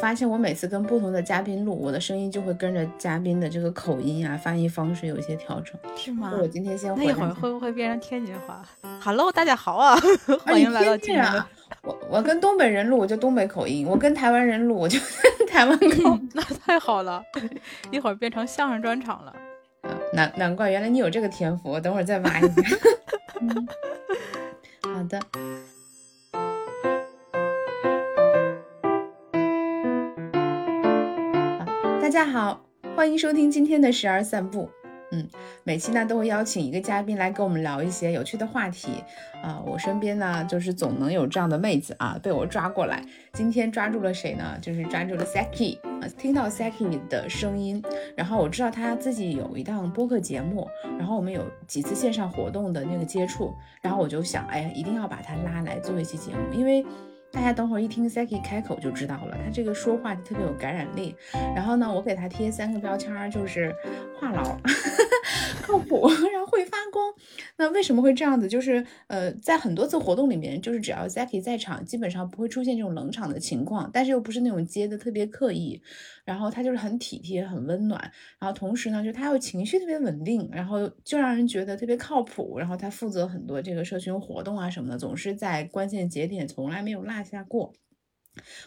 发现我每次跟不同的嘉宾录，我的声音就会跟着嘉宾的这个口音啊、发音方式有一些调整。是吗？我今天先那一会儿会不会变成天津话？Hello，大家好啊，欢迎来到今天津。我我跟东北人录我就东北口音，我跟台湾人录我就 台湾口。那太好了，一会儿变成相声专场了。难难怪原来你有这个天赋，我等会儿再挖一下。好的。大家好，欢迎收听今天的时而散步。嗯，每期呢都会邀请一个嘉宾来跟我们聊一些有趣的话题啊。我身边呢就是总能有这样的妹子啊，被我抓过来。今天抓住了谁呢？就是抓住了 Saki 啊。听到 Saki 的声音，然后我知道他自己有一档播客节目，然后我们有几次线上活动的那个接触，然后我就想，哎呀，一定要把他拉来做一期节目，因为。大家等会儿一听 Saki 开口就知道了，他这个说话就特别有感染力。然后呢，我给他贴三个标签，就是话痨、靠谱，会发光。那为什么会这样子？就是呃，在很多次活动里面，就是只要 Zaki 在场，基本上不会出现这种冷场的情况，但是又不是那种接的特别刻意。然后他就是很体贴、很温暖，然后同时呢，就他又情绪特别稳定，然后就让人觉得特别靠谱。然后他负责很多这个社群活动啊什么的，总是在关键节点从来没有落下过。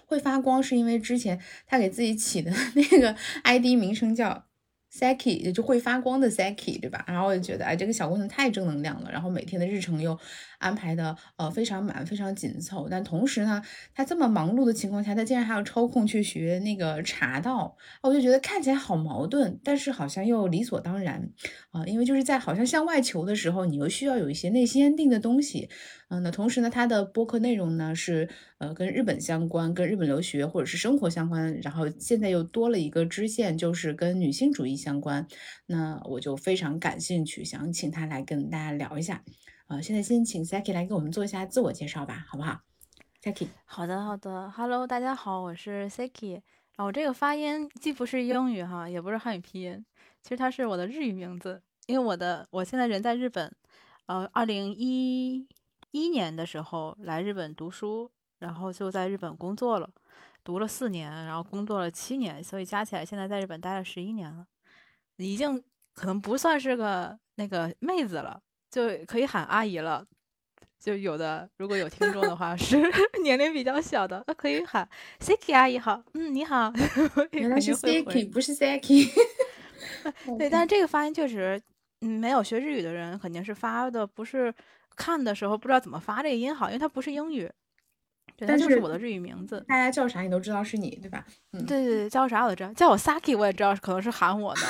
会发光是因为之前他给自己起的 那个 ID 名称叫。Saki 也就会发光的 Saki，对吧？然后我就觉得，哎，这个小姑娘太正能量了。然后每天的日程又安排的呃非常满，非常紧凑。但同时呢，她这么忙碌的情况下，她竟然还要抽空去学那个茶道，我就觉得看起来好矛盾，但是好像又理所当然啊。因为就是在好像向外求的时候，你又需要有一些内心安定的东西。嗯，那同时呢，他的播客内容呢是呃跟日本相关，跟日本留学或者是生活相关，然后现在又多了一个支线，就是跟女性主义相关。那我就非常感兴趣，想请他来跟大家聊一下。呃，现在先请 Saki 来给我们做一下自我介绍吧，好不好？Saki，好的好的，Hello，大家好，我是 Saki。然后这个发音既不是英语哈，也不是汉语拼音，其实它是我的日语名字，因为我的我现在人在日本，呃，二零一。一年的时候来日本读书，然后就在日本工作了，读了四年，然后工作了七年，所以加起来现在在日本待了十一年了，已经可能不算是个那个妹子了，就可以喊阿姨了。就有的如果有听众的话 是年龄比较小的，那可以喊 Siki 阿姨好，嗯，你好，原来是 Siki 不是 Saki，对，但是这个发音确实，嗯，没有学日语的人肯定是发的不是。看的时候不知道怎么发这个音好，因为它不是英语，但就是我的日语名字。大家叫啥你都知道是你对吧？嗯，对对对，叫啥我都知道，叫我 Saki 我也知道可能是喊我的。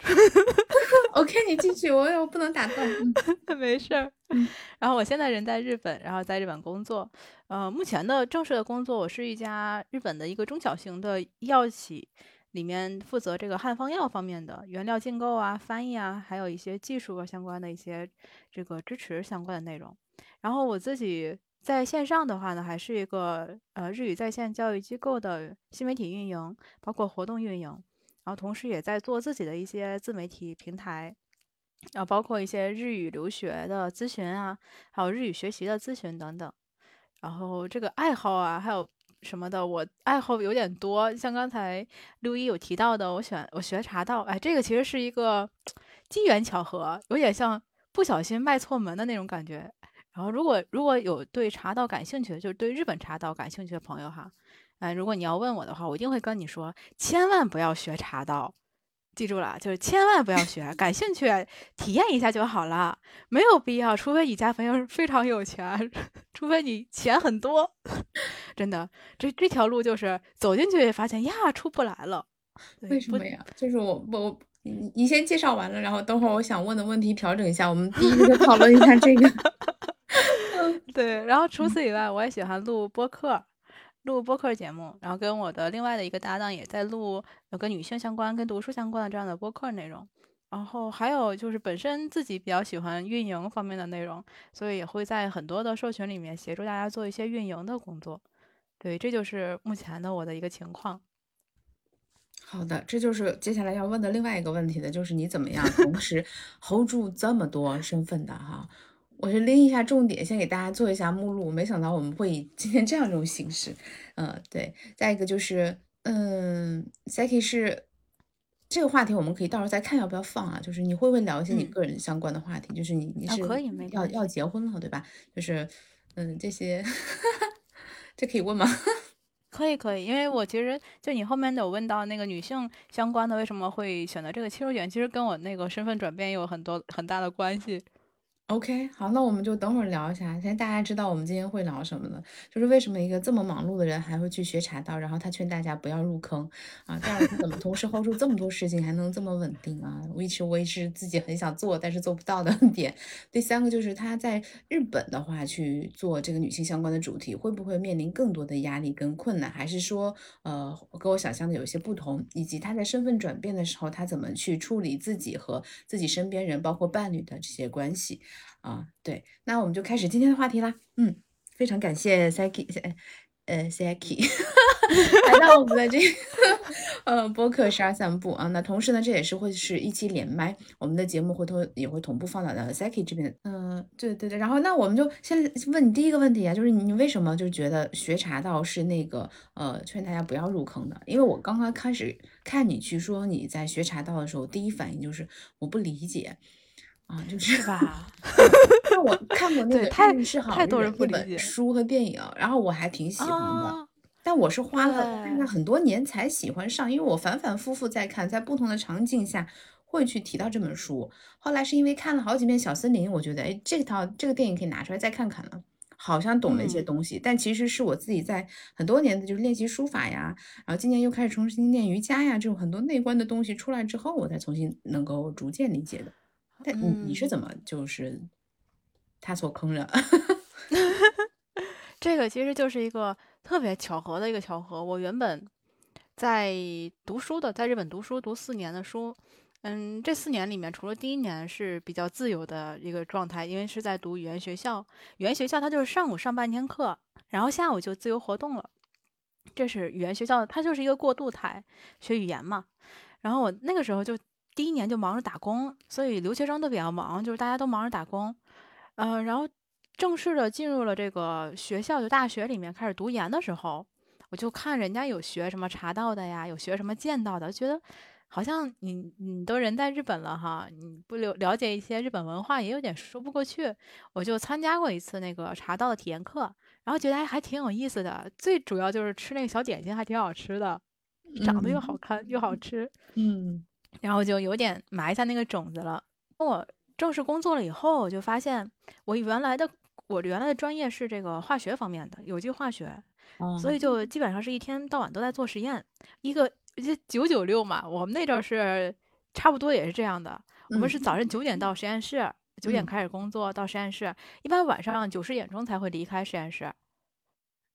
OK，你继续，我我不能打断。没事儿。然后我现在人在日本，然后在日本工作。呃，目前的正式的工作，我是一家日本的一个中小型的医药企。里面负责这个汉方药方面的原料进购啊、翻译啊，还有一些技术相关的一些这个支持相关的内容。然后我自己在线上的话呢，还是一个呃日语在线教育机构的新媒体运营，包括活动运营。然后同时也在做自己的一些自媒体平台，然后包括一些日语留学的咨询啊，还有日语学习的咨询等等。然后这个爱好啊，还有。什么的，我爱好有点多，像刚才六一有提到的，我选我学茶道，哎，这个其实是一个 机缘巧合，有点像不小心迈错门的那种感觉。然后，如果如果有对茶道感兴趣的，就是对日本茶道感兴趣的朋友哈，哎，如果你要问我的话，我一定会跟你说，千万不要学茶道。记住了，就是千万不要学，感兴趣体验一下就好了，没有必要，除非你家朋友非常有钱，除非你钱很多，真的，这这条路就是走进去发现呀，出不来了。为什么呀？就是我我你你先介绍完了，然后等会儿我想问的问题调整一下，我们第一个讨论一下这个。对，然后除此以外，我也喜欢录播客。录播客节目，然后跟我的另外的一个搭档也在录有跟女性相关、跟读书相关的这样的播客内容。然后还有就是本身自己比较喜欢运营方面的内容，所以也会在很多的社群里面协助大家做一些运营的工作。对，这就是目前的我的一个情况。好的，这就是接下来要问的另外一个问题的，就是你怎么样同时 hold 住这么多身份的哈？我是拎一下重点，先给大家做一下目录。没想到我们会以今天这样一种形式，嗯，对。再一个就是，嗯，Saki 是这个话题，我们可以到时候再看要不要放啊。就是你会不会聊一些你个人相关的话题？就是你你是要要结婚了对吧？就是嗯这些，这可以问吗？可以可以，因为我其实就你后面有问到那个女性相关的为什么会选择这个切入点，其实跟我那个身份转变有很多很大的关系。OK，好，那我们就等会儿聊一下。现在大家知道我们今天会聊什么了，就是为什么一个这么忙碌的人还会去学茶道，然后他劝大家不要入坑啊。第二，他怎么同时 hold 住这么多事情还能这么稳定啊？which 我也是自己很想做但是做不到的点。第三个就是他在日本的话去做这个女性相关的主题，会不会面临更多的压力跟困难？还是说，呃，跟我想象的有些不同？以及他在身份转变的时候，他怎么去处理自己和自己身边人，包括伴侣的这些关系？啊，对，那我们就开始今天的话题啦。嗯，非常感谢 Saki，呃，Saki 来到我们的这个呃播客十二散步啊。那同时呢，这也是会是一期连麦，我们的节目回头也会同步放到的 Saki 这边。嗯，对对对。然后那我们就先问你第一个问题啊，就是你为什么就觉得学茶道是那个呃劝大家不要入坑的？因为我刚刚开始看你去说你在学茶道的时候，第一反应就是我不理解。啊，就是吧？那我看过那个太是好太多人不理解书和电影，然后我还挺喜欢的。但我是花了大概很多年才喜欢上，因为我反反复复在看，在不同的场景下会去提到这本书。后来是因为看了好几遍《小森林》，我觉得哎，这套这个电影可以拿出来再看看了，好像懂了一些东西。但其实是我自己在很多年的就是练习书法呀，然后今年又开始重新练瑜伽呀，这种很多内观的东西出来之后，我才重新能够逐渐理解的。但你你是怎么就是他所坑了？这个其实就是一个特别巧合的一个巧合。我原本在读书的，在日本读书读四年的书，嗯，这四年里面，除了第一年是比较自由的一个状态，因为是在读语言学校，语言学校它就是上午上半天课，然后下午就自由活动了。这是语言学校，它就是一个过渡台，学语言嘛。然后我那个时候就。第一年就忙着打工，所以留学生都比较忙，就是大家都忙着打工，嗯，然后正式的进入了这个学校，就大学里面开始读研的时候，我就看人家有学什么茶道的呀，有学什么剑道的，觉得好像你你都人在日本了哈，你不了了解一些日本文化也有点说不过去。我就参加过一次那个茶道的体验课，然后觉得还还挺有意思的，最主要就是吃那个小点心还挺好吃的，长得又好看又好吃，嗯。然后就有点埋下那个种子了。我正式工作了以后，我就发现我原来的我原来的专业是这个化学方面的有机化学，所以就基本上是一天到晚都在做实验。一个就九九六嘛，我们那阵儿是差不多也是这样的。我们是早上九点到实验室，九点开始工作到实验室，一般晚上九十点钟才会离开实验室。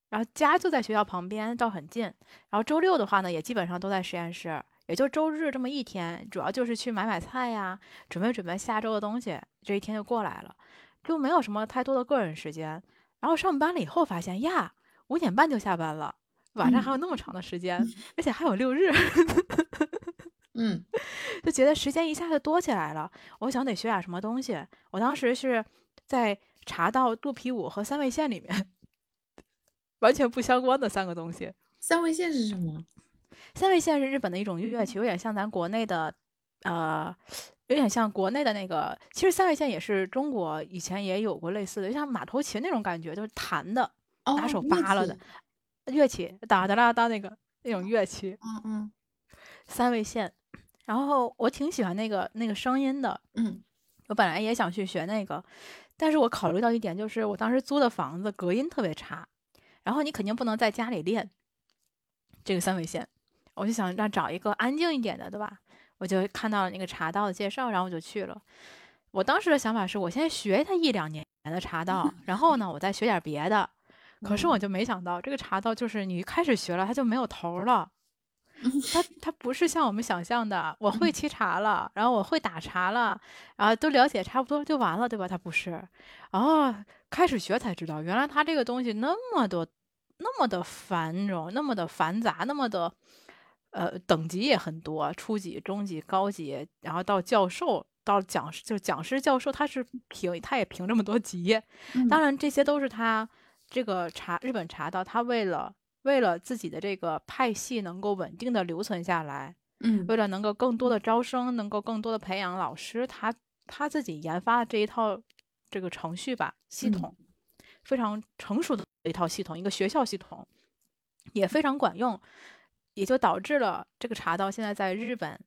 然后家就在学校旁边，倒很近。然后周六的话呢，也基本上都在实验室。也就周日这么一天，主要就是去买买菜呀，准备准备下周的东西，这一天就过来了，就没有什么太多的个人时间。然后上班了以后发现呀，五点半就下班了，晚上还有那么长的时间，而且还有六日，嗯，就觉得时间一下子多起来了。我想得学点什么东西，我当时是在查到肚皮舞和三味线里面 完全不相关的三个东西。三味线是什么？三味线是日本的一种乐器，有点像咱国内的，呃，有点像国内的那个。其实三味线也是中国以前也有过类似的，就像马头琴那种感觉，就是弹的，拿手扒拉的乐器，哒哒啦哒那个那种乐器。嗯嗯，三味线。然后我挺喜欢那个那个声音的。嗯，我本来也想去学那个，但是我考虑到一点，就是我当时租的房子隔音特别差，然后你肯定不能在家里练这个三味线。我就想让找一个安静一点的，对吧？我就看到了那个茶道的介绍，然后我就去了。我当时的想法是我先学他一两年的茶道，然后呢，我再学点别的。可是我就没想到，这个茶道就是你一开始学了，它就没有头了。它它不是像我们想象的，我会沏茶了，然后我会打茶了，然后都了解差不多就完了，对吧？它不是。哦，开始学才知道，原来它这个东西那么多，那么的繁荣，那么的繁杂，那么的。呃，等级也很多，初级、中级、高级，然后到教授，到讲师，就是讲师教授，他是评，他也评这么多级。嗯。当然，这些都是他这个茶日本茶道，他为了为了自己的这个派系能够稳定的留存下来，嗯。为了能够更多的招生，能够更多的培养老师，他他自己研发的这一套这个程序吧系嗯。统，非常成熟的一套系统，一个学校系统，也非常管用，也就导致了这个茶道现在在日本，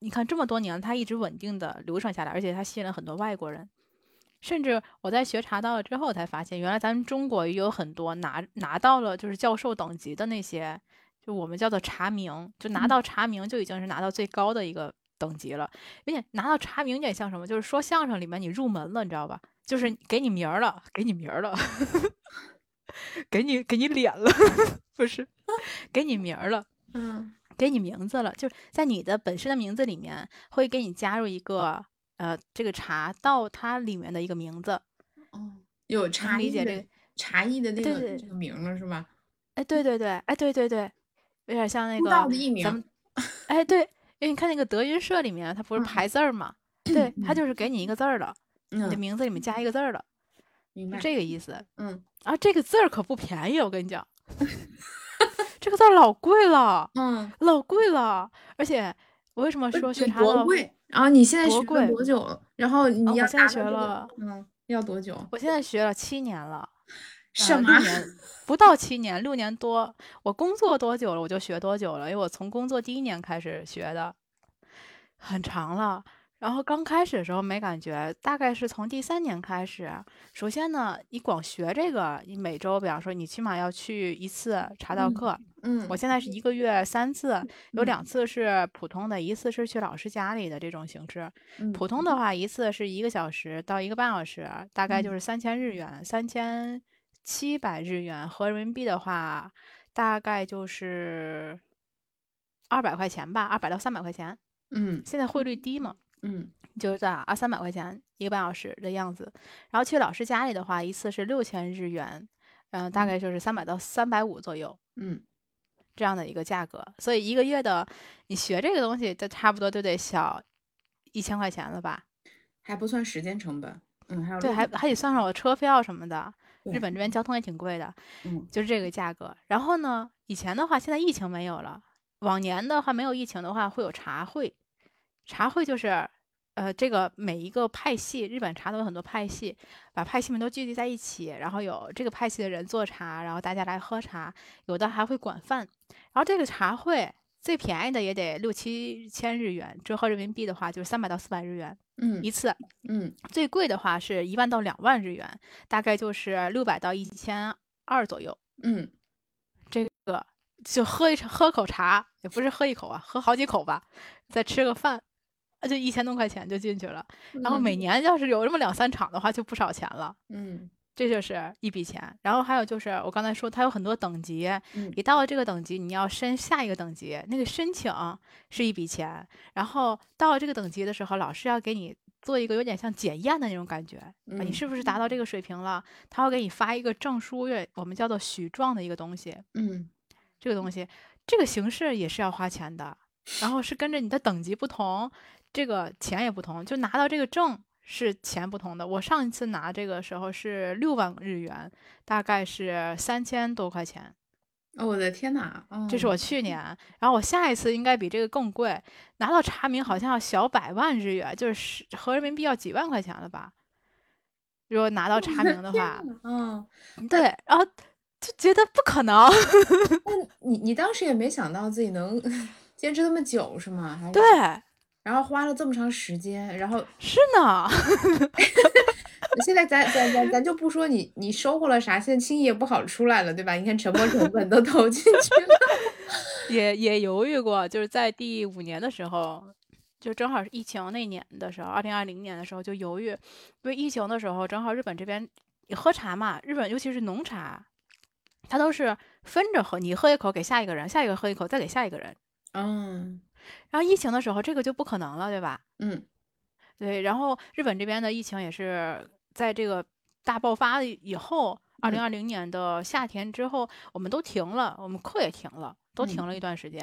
你看这么多年，它一直稳定的流传下来，而且它吸引了很多外国人。甚至我在学茶道了之后才发现，原来咱们中国也有很多拿拿到了就是教授等级的那些，就我们叫做茶名，就拿嗯到茶名就已经是拿到最高的一个等级了。而且拿到茶名有点像什么，就是说相声里面你入门了，你知道吧？就是给你名儿了，给你名儿了，给你给你脸了，不是，给你名儿了。嗯给你名字了，就是在你的本身的名字里面会给你加入一个呃这个茶到它里面的一个名字。哦，有茶理解这个茶艺的那个这个名了是吧？哎，对对对，哎对对对，有点像那个的艺名咱们，哎对，因为你看那个德云社里面它不是嗯排字儿嘛，对，它嗯就是给你一个字儿了，你的嗯，名字里面加一个字儿了，明白是。这个意思。嗯啊，这个字儿可不便宜，我跟你讲，这个字儿老贵了，嗯，老贵了，而且我为什么说学是茶道？多贵？然后你现在学了多久了？然后你要哦现在学了嗯，要多久？我现在学了七年了。什么？呃年不到七年，六年多。我工作多久了，我就学多久了，因为我从工作第一年开始学的，很长了。然后刚开始的时候没感觉，大概是从第三年开始。首先呢，你光学这个，你每周，比方说你起码要去一次茶道嗯课。嗯，我现在是一个月三次，有嗯两次是普通的，一次是去老师家里的这种形式。嗯普通的话，一次是一个小时到一个半小时，大概就嗯是三千日元，三千七百日元，合人民币的话，大概就是二百块钱吧，二百到三百块钱。嗯现在汇率低嘛，嗯就是在二三百块钱一个半小时的样子。然后去老师家里的话，一次是六千日元，嗯、大概就是三百到三百五左右。嗯这样的一个价格，所以一个月的你学这个东西，就差不多就得小一千块钱了吧？还不算时间成本。嗯，还有对，还还得算上我车票什么的。日本这边交通也挺贵的，嗯就是这个价格。然后呢，以前的话，现在疫情没有了，往年的话没有疫情的话会有茶会，茶会就是。呃，这个每一个派系，日本茶都有很多派系，把派系们都聚集在一起，然后有这个派系的人做茶，然后大家来喝茶，有的还会管饭。然后这个茶会最便宜的也得六七千日元，折合人民币的话就是三百到四百日元嗯一次。嗯最贵的话是一万到两万日元，大概就是六百到一千二左右。嗯这个就喝一喝口茶，也不是喝一口啊，喝好几口吧，再吃个饭，啊就一千多块钱就进去了。然后每年要是有这么两三场的话，就不少钱了。嗯。这就是一笔钱，然后还有就是我刚才说，它有很多等级，嗯。你到了这个等级，你要申下一个等级，那个申请是一笔钱，然后到了这个等级的时候，老师要给你做一个有点像检验的那种感觉，啊，你嗯是不是达到这个水平了？他会给你发一个证书，我们叫做许状的一个东西，嗯。这个东西，这个形式也是要花钱的，然后是跟着你的等级不同，这个钱也不同，就拿到这个证。是钱不同的。我上一次拿这个时候是六万日元，大概是三千多块钱。哦，我的天呐！哦、这是我去年，然后我下一次应该比这个更贵，拿到查明好像要小百万日元，就是合人民币要几万块钱了吧？如果拿到查明的话，嗯，对，然后就觉得不可能。那 你你当时也没想到自己能 坚持这么久是吗？还对，然后花了这么长时间，然后是呢。现在咱咱咱咱就不说你你收获了啥，现在轻易也不好出来了，对吧？你看沉没成本都投进去了。也也犹豫过，就是在第五年的时候，就正好是疫情那年的时候，二零二零年的时候就犹豫，因为疫情的时候正好日本这边你喝茶嘛，日本尤其是浓茶，它都是分着喝，你喝一口给下一个人，下一个喝一口再给下一个人。嗯然后疫情的时候，这个就不可能了，对吧？嗯对，然后日本这边的疫情也是在这个大爆发以后，二零二零年的夏天之后，我们都停了，我们课也停了，都停了一段时间。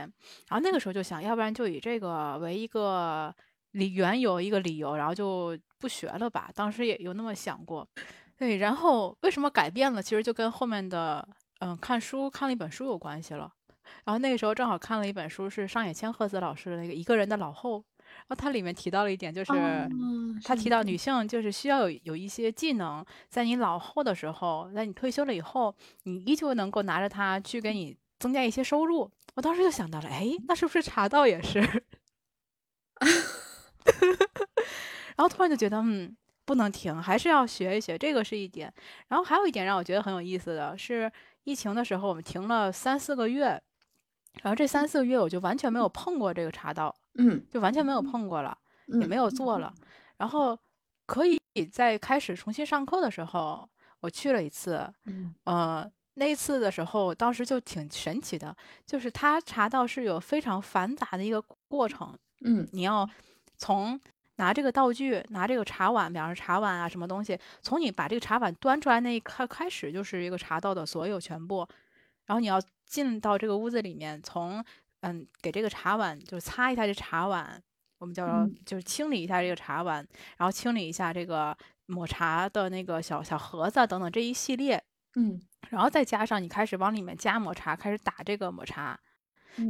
然后那个时候就想，要不然就以这个为一个理原由一个理由，然后就不学了吧。当时也有那么想过。对，然后为什么改变了？其实就跟后面的嗯看书看了一本书有关系了。然后那个时候正好看了一本书，是上野千鹤子老师的那个《一个人的老后》。然后它里面提到了一点，就是他提到女性就是需要有有一些技能，在你老后的时候，在你退休了以后，你依旧能够拿着它去给你增加一些收入。我当时就想到了，哎，那是不是茶道也是？然后突然就觉得，嗯，不能停，还是要学一学，这个是一点。然后还有一点让我觉得很有意思的是，疫情的时候我们停了三四个月，然后这三四个月我就完全没有碰过这个茶道，嗯，就完全没有碰过了，也没有做了。然后可以在开始重新上课的时候，我去了一次，嗯，呃，那一次的时候，当时就挺神奇的，就是它茶道是有非常繁杂的一个过程，嗯，你要从拿这个道具，拿这个茶碗，比方说茶碗啊什么东西，从你把这个茶碗端出来那一刻开始，就是一个茶道的所有全部。然后你要进到这个屋子里面，从嗯给这个茶碗就擦一下这茶碗，我们叫就是清理一下这个茶碗，然后清理一下这个抹茶的那个小小盒子等等这一系列，嗯，然后再加上你开始往里面加抹茶，开始打这个抹茶。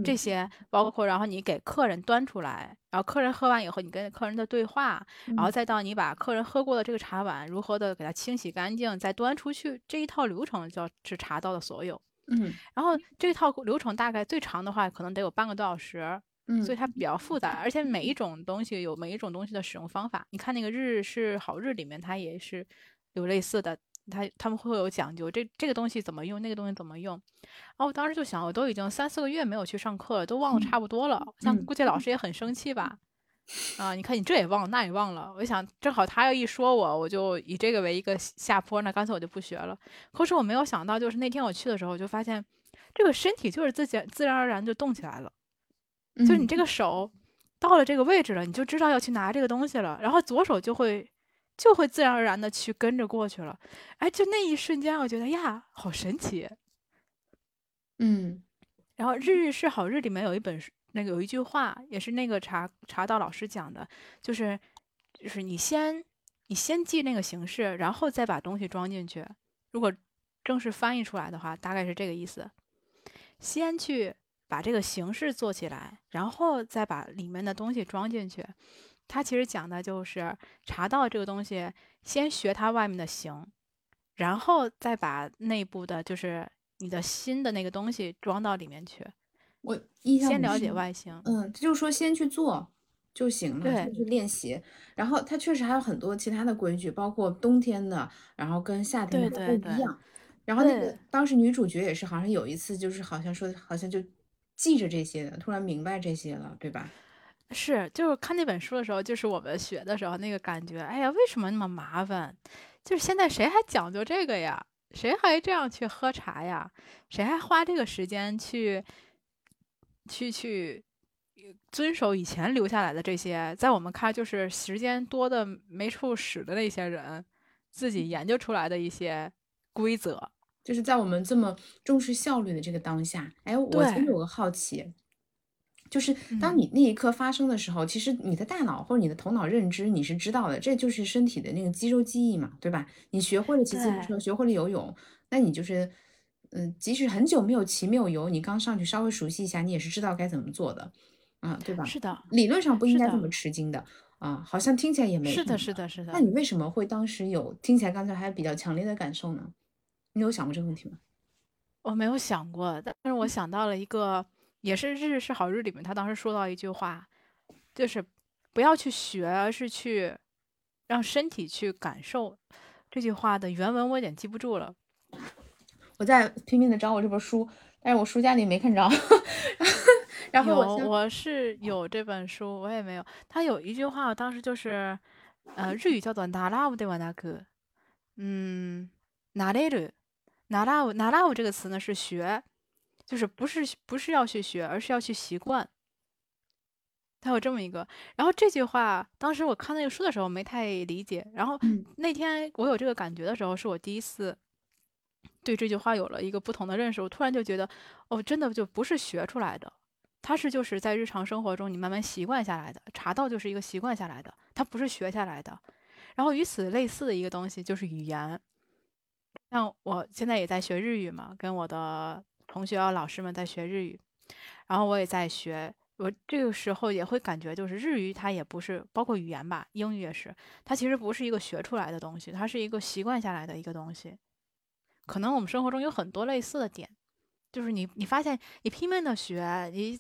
这嗯些包括，然后你给客人端出来，然后客人喝完以后，你跟客人的对话，然后再到你把客人喝过的这个茶碗如何的给它清洗干净，再端出去，这一套流程叫是茶道的所有。嗯然后这套流程大概最长的话，可能得有半个多小时，嗯，所以它比较复杂，而且每一种东西有每一种东西的使用方法。你看那个日是好日里面，它也是有类似的，它他们会有讲究，这这个东西怎么用，那个东西怎么用。然后我当时就想，我都已经三四个月没有去上课了，都忘了差不多了，像嗯估计老师也很生气吧。啊，你看你这也忘了，那也忘了。我想正好他要一说我，我就以这个为一个下坡，那干脆我就不学了。可是我没有想到，就是那天我去的时候，我就发现这个身体就是自己自然而然就动起来了。就是你这个手到了这个位置了，你就知道要去拿这个东西了，然后左手就会就会自然而然的去跟着过去了。哎，就那一瞬间，我觉得呀，好神奇。嗯然后《日日是好日》里面有一本书，那个有一句话，也是那个茶茶道老师讲的，就是就是你先你先记那个形式，然后再把东西装进去。如果正式翻译出来的话，大概是这个意思：先去把这个形式做起来，然后再把里面的东西装进去。它其实讲的就是茶道这个东西，先学它外面的形，然后再把内部的，就是你的新的那个东西装到里面去。我印象先了解外形，嗯，就是说先去做就行了，对先去练习。然后它确实还有很多其他的规矩，包括冬天的，然后跟夏天不一样。然后那个当时女主角也是，好像有一次就是好像说，好像就记着这些的，突然明白这些了，对吧？是就是看那本书的时候，就是我们学的时候那个感觉，哎呀，为什么那么麻烦？就是现在谁还讲究这个呀？谁还这样去喝茶呀？谁还花这个时间去去去呃遵守以前留下来的这些，在我们看就是时间多的没处使的那些人自己研究出来的一些规则。就是在我们这么重视效率的这个当下，哎，我其实有个好奇，就是当嗯你那一刻发生的时候，其实你的大脑或者你的头脑认知你是知道的，这就是身体的那个肌肉记忆嘛，对吧？你学会了骑自行对车，学会了游泳，那你就是，嗯、即使很久没有骑没有游，你刚上去稍微熟悉一下，你也是知道该怎么做的，啊，对吧？是的，理论上不应该这么吃惊的啊，好像听起来也没是的，是的，是的那。你为什么会当时有听起来刚才还比较强烈的感受呢？你有想过这个问题吗？我没有想过，但是我想到了一个，也是《日日是好日》里面他当时说到一句话，就是不要去学，而是去让身体去感受。这句话的原文我有点记不住了。我在拼命的找我这本书，但是我书架里没看着。然后有，我先我是有这本书，我也没有。他有一句话，当时就是，呃，日语叫做“나라우ではなく”，嗯，나래르，나라우，나라우这个词呢是学，就是不是不是要去学，而是要去习惯。它有这么一个，然后这句话，当时我看那个书的时候没太理解，然后嗯那天我有这个感觉的时候，是我第一次 对这句话有了一个不同的认识。我突然就觉得，哦，真的就不是学出来的，它是就是在日常生活中你慢慢习惯下来的，茶道就是一个习惯下来的，它不是学下来的。然后与此类似的一个东西就是语言，像我现在也在学日语嘛，跟我的同学啊老师们在学日语，然后我也在学。我这个时候也会感觉，就是日语它也不是，包括语言吧，英语也是，它其实不是一个学出来的东西，它是一个习惯下来的一个东西。可能我们生活中有很多类似的点，就是你你发现你拼命的学，你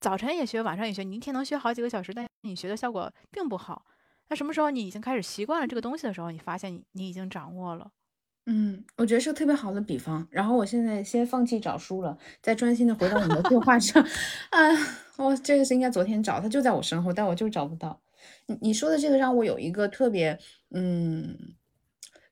早晨也学，晚上也学，你一天能学好几个小时，但你学的效果并不好。那什么时候你已经开始习惯了这个东西的时候，你发现你你已经掌握了。嗯，我觉得是个特别好的比方。然后我现在先放弃找书了，再专心的回到你的对话上。啊，我这个是应该昨天找，它就在我身后，但我就找不到。你你说的这个让我有一个特别，嗯。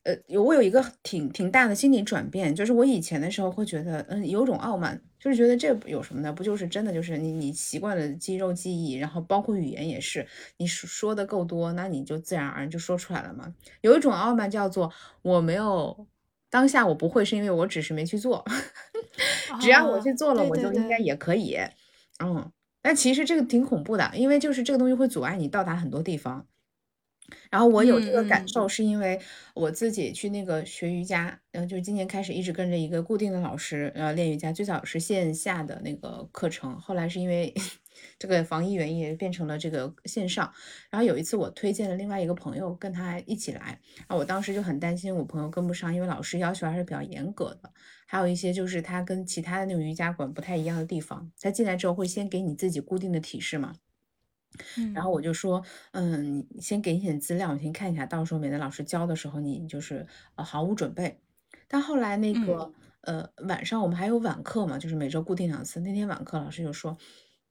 呃，我有一个挺挺大的心理转变，就是我以前的时候会觉得，嗯，有种傲慢，就是觉得这有什么呢？不就是真的就是你你习惯了肌肉记忆，然后包括语言也是，你说的够多，那你就自然而然就说出来了嘛。有一种傲慢叫做我没有当下我不会，是因为我只是没去做，只要我去做了，我就应该也可以。嗯，但其实这个挺恐怖的，因为就是这个东西会阻碍你到达很多地方。然后我有这个感受，是因为我自己去那个学瑜伽，然后就是今年开始一直跟着一个固定的老师，呃，练瑜伽。最早是线下的那个课程，后来是因为 这个防疫原因，变成了这个线上。然后有一次我推荐了另外一个朋友跟他一起来，啊，我当时就很担心我朋友跟不上，因为老师要求还是比较严格的，还有一些就是他跟其他的那种瑜伽馆不太一样的地方。他进来之后会先给你自己固定的体式嘛。然后我就说，嗯，你先给你点资料，我先看一下，到时候免得老师教的时候你就是呃毫无准备。但后来那个呃晚上我们还有晚课嘛，就是每周固定两次。那天晚课老师就说，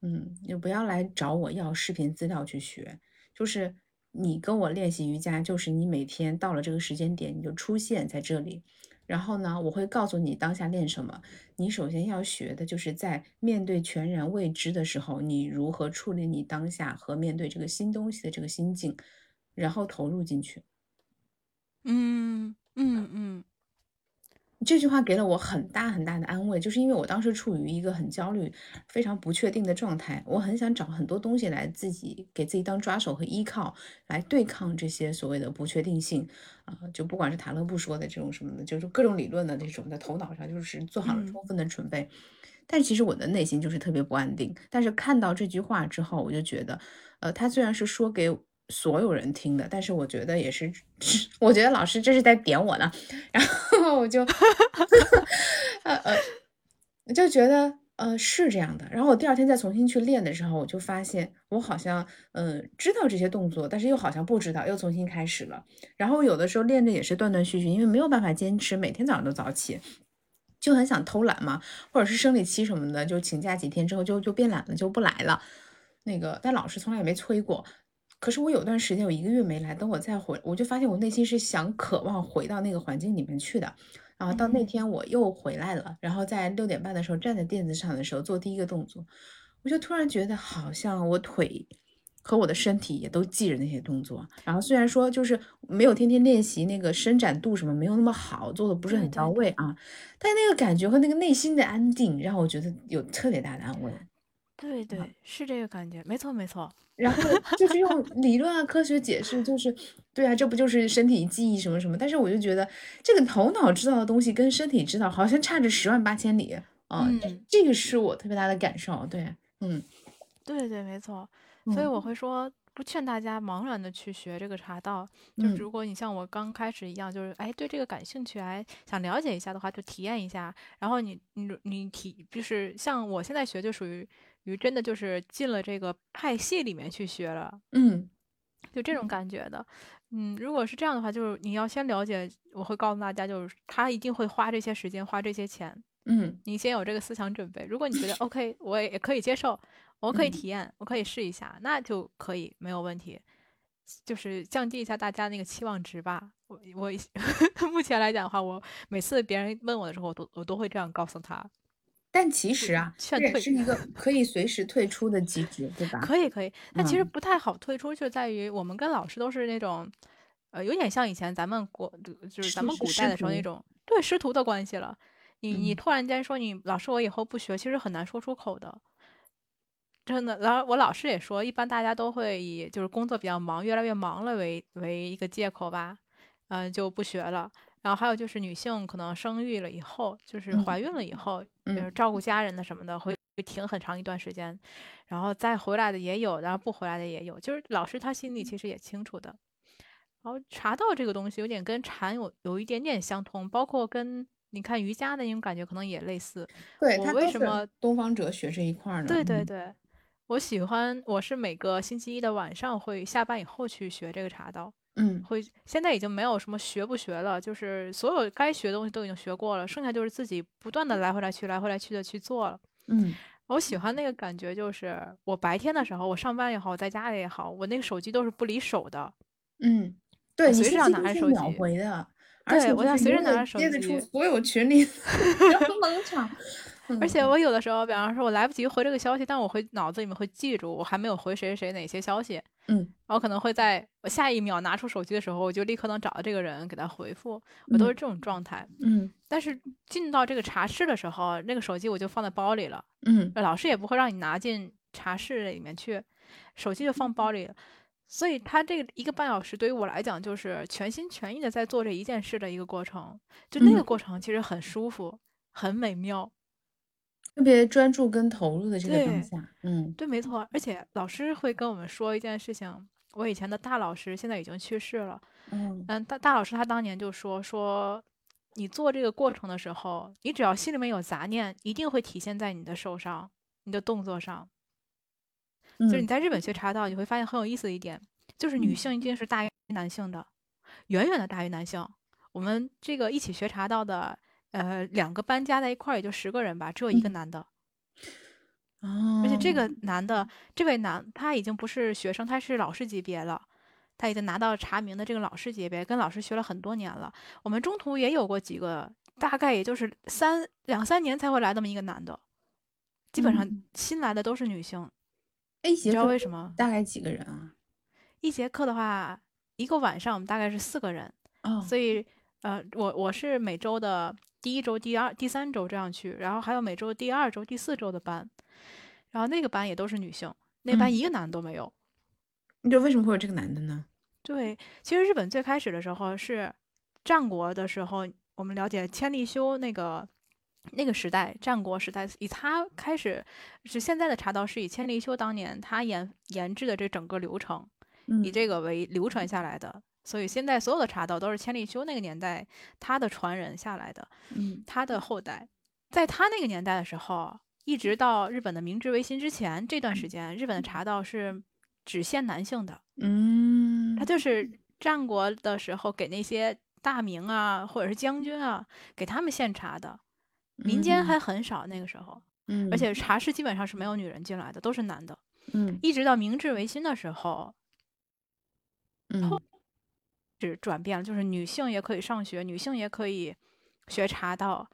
嗯，你不要来找我要视频资料去学，就是你跟我练习瑜伽，就是你每天到了这个时间点你就出现在这里。然后呢，我会告诉你当下练什么。你首先要学的就是在面对全然未知的时候，你如何处理你当下和面对这个新东西的这个心境，然后投入进去。嗯嗯嗯。这句话给了我很大很大的安慰，就是因为我当时处于一个很焦虑、非常不确定的状态，我很想找很多东西来自己给自己当抓手和依靠，来对抗这些所谓的不确定性啊，就不管是塔勒布说的这种什么的，就是各种理论的那种，在头脑上就是做好了充分的准备，但其实我的内心就是特别不安定。但是看到这句话之后，我就觉得，呃，他虽然是说给。所有人听的，但是我觉得也是，我觉得老师这是在点我呢，然后我就，呃 呃，就觉得呃是这样的。然后我第二天再重新去练的时候，我就发现我好像嗯知道这些动作，但是又好像不知道，又重新开始了。然后有的时候练着也是断断续续，因为没有办法坚持每天早上都早起，就很想偷懒嘛，或者是生理期什么的，就请假几天之后就就变懒了，就不来了。那个，但老师从来也没催过。可是我有段时间，我一个月没来，等我再回，我就发现我内心是想渴望回到那个环境里面去的。然后到那天我又回来了，然后在六点半的时候站在垫子上的时候做第一个动作，我就突然觉得好像我腿和我的身体也都记着那些动作。然后虽然说就是没有天天练习那个伸展度什么没有那么好，做的不是很到位啊，但那个感觉和那个内心的安定让我觉得有特别大的安慰。对对，是这个感觉，没错没错。然后 就是用理论啊、科学解释，就是对啊，这不就是身体记忆什么什么？但是我就觉得这个头脑知道的东西跟身体知道好像差着十万八千里啊。这个是我特别大的感受。对，嗯，对对，没错。所以我会说，不劝大家茫然的去学这个茶道。就如果你像我刚开始一样，就是哎对这个感兴趣，哎想了解一下的话，就体验一下。然后你你你体就是像我现在学就属于。于真的就是进了这个派系里面去学了，嗯，就这种感觉的，嗯，如果是这样的话，就是你要先了解，我会告诉大家，就是他一定会花这些时间，花这些钱，嗯，你先有这个思想准备。如果你觉得 OK，我也可以接受，我可以体验，我可以试一下，那就可以没有问题，就是降低一下大家那个期望值吧。我我 目前来讲的话，我每次别人问我的时候，我都我都会这样告诉他。但其实啊，劝退是一个 可以随时退出的机制，对吧？可以可以，但其实不太好退出，就在于我们跟老师都是那种，呃，有点像以前咱们国就是咱们古代的时候那种对师徒的关系了。你你突然间说你老师我以后不学，其实很难说出口的。真的。然后我老师也说，一般大家都会以就是工作比较忙，越来越忙了为为一个借口吧，嗯，就不学了。然后还有就是女性可能生育了以后，就是怀孕了以后，就是照顾家人的什么的，会会停很长一段时间，然后再回来的也有，然后不回来的也有。就是老师他心里其实也清楚的。然后茶道这个东西有点跟禅有有一点点相通，包括跟你看瑜伽的那种感觉可能也类似。对，我为什么东方哲学这一块呢？对对对，我喜欢，我是每个星期一的晚上会下班以后去学这个茶道。嗯，会现在已经没有什么学不学了，就是所有该学的东西都已经学过了，剩下就是自己不断的来回来去，来回来去的去做了。嗯，我喜欢那个感觉，就是我白天的时候，我上班也好，我在家里也好，我那个手机都是不离手的。嗯，对，随时要拿着手机。回的，对，我要随时拿着手机。接得出所有群里 冷场。而且我有的时候，比方说，我来不及回这个消息，但我会脑子里面会记住我还没有回谁谁哪些消息，嗯，然后可能会在我下一秒拿出手机的时候，我就立刻能找到这个人给他回复，我都是这种状态，嗯。但是进到这个茶室的时候，那个手机我就放在包里了，嗯，老师也不会让你拿进茶室里面去，手机就放包里了，所以他这个一个半小时对于我来讲就是全心全意的在做这一件事的一个过程，就那个过程其实很舒服，很美妙。特别专注跟投入的这个当下，嗯，对，没错。而且老师会跟我们说一件事情，我以前的大老师现在已经去世了，嗯嗯，大大老师他当年就说说，你做这个过程的时候，你只要心里面有杂念，一定会体现在你的手上、你的动作上。就是你在日本学茶道，你会发现很有意思的一点，就是女性一定是大于男性的，远远的大于男性。我们这个一起学茶道的。呃，两个班加在一块儿也就十个人吧，只有一个男的，哦，而且这个男的，这位男他已经不是学生，他是老师级别了，他已经拿到查明的这个老师级别，跟老师学了很多年了。我们中途也有过几个，大概也就是三两三年才会来那么一个男的，基本上新来的都是女性。你知道为什么？大概几个人啊？一节课的话，一个晚上我们大概是四个人，哦，所以呃，我我是每周的。第一周、第二、第三周这样去，然后还有每周第二周、第四周的班，然后那个班也都是女性，那班一个男的都没有。你知道为什么会有这个男的呢？对，其实日本最开始的时候是战国的时候，我们了解千利休那个那个时代，战国时代以他开始，是现在的茶道是以千利休当年他研研制的这整个流程，以这个为流传下来的。所以现在所有的茶道都是千利休那个年代他的传人下来的，嗯，他的后代，在他那个年代的时候，一直到日本的明治维新之前这段时间，日本的茶道是只限男性的，嗯，他就是战国的时候给那些大名啊或者是将军啊给他们献茶的，民间还。很少那个时候，嗯，而且。茶室基本上是没有女人进来的，都是男的，嗯，一直到明治维新的时候，嗯。是转变了，就是女性也可以上学，女性也可以学茶道。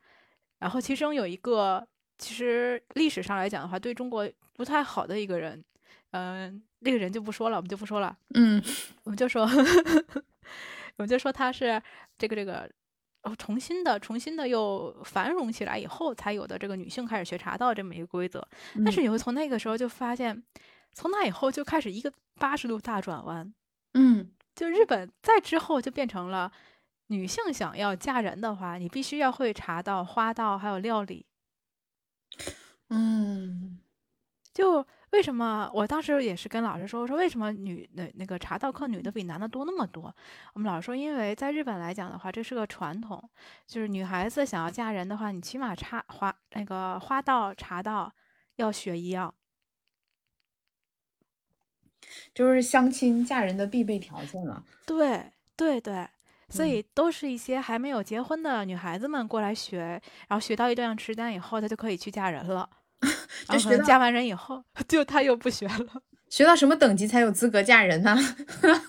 然后其中有一个，其实历史上来讲的话，对中国不太好的一个人，嗯，那个人就不说了，我们就不说了。嗯，我们就说，我们就说他是这个这个，哦，重新的、重新的又繁荣起来以后才有的这个女性开始学茶道这么一个规则。但是你会从那个时候就发现，从那以后就开始一个八十度大转弯。嗯。就日本再之后就变成了，女性想要嫁人的话，你必须要会茶道、花道还有料理。嗯，就为什么我当时也是跟老师说，我说为什么女那那个茶道课女的比男的多那么多？我们老师说，因为在日本来讲的话，这是个传统，就是女孩子想要嫁人的话，你起码茶花那个花道、茶道要学一样。就是相亲嫁人的必备条件了。对对对，所以都是一些还没有结婚的女孩子们过来学，然后学到一段时间以后，她就可以去嫁人了。然后嫁完人以后，就她又不学了。学到什么等级才有资格嫁人呢？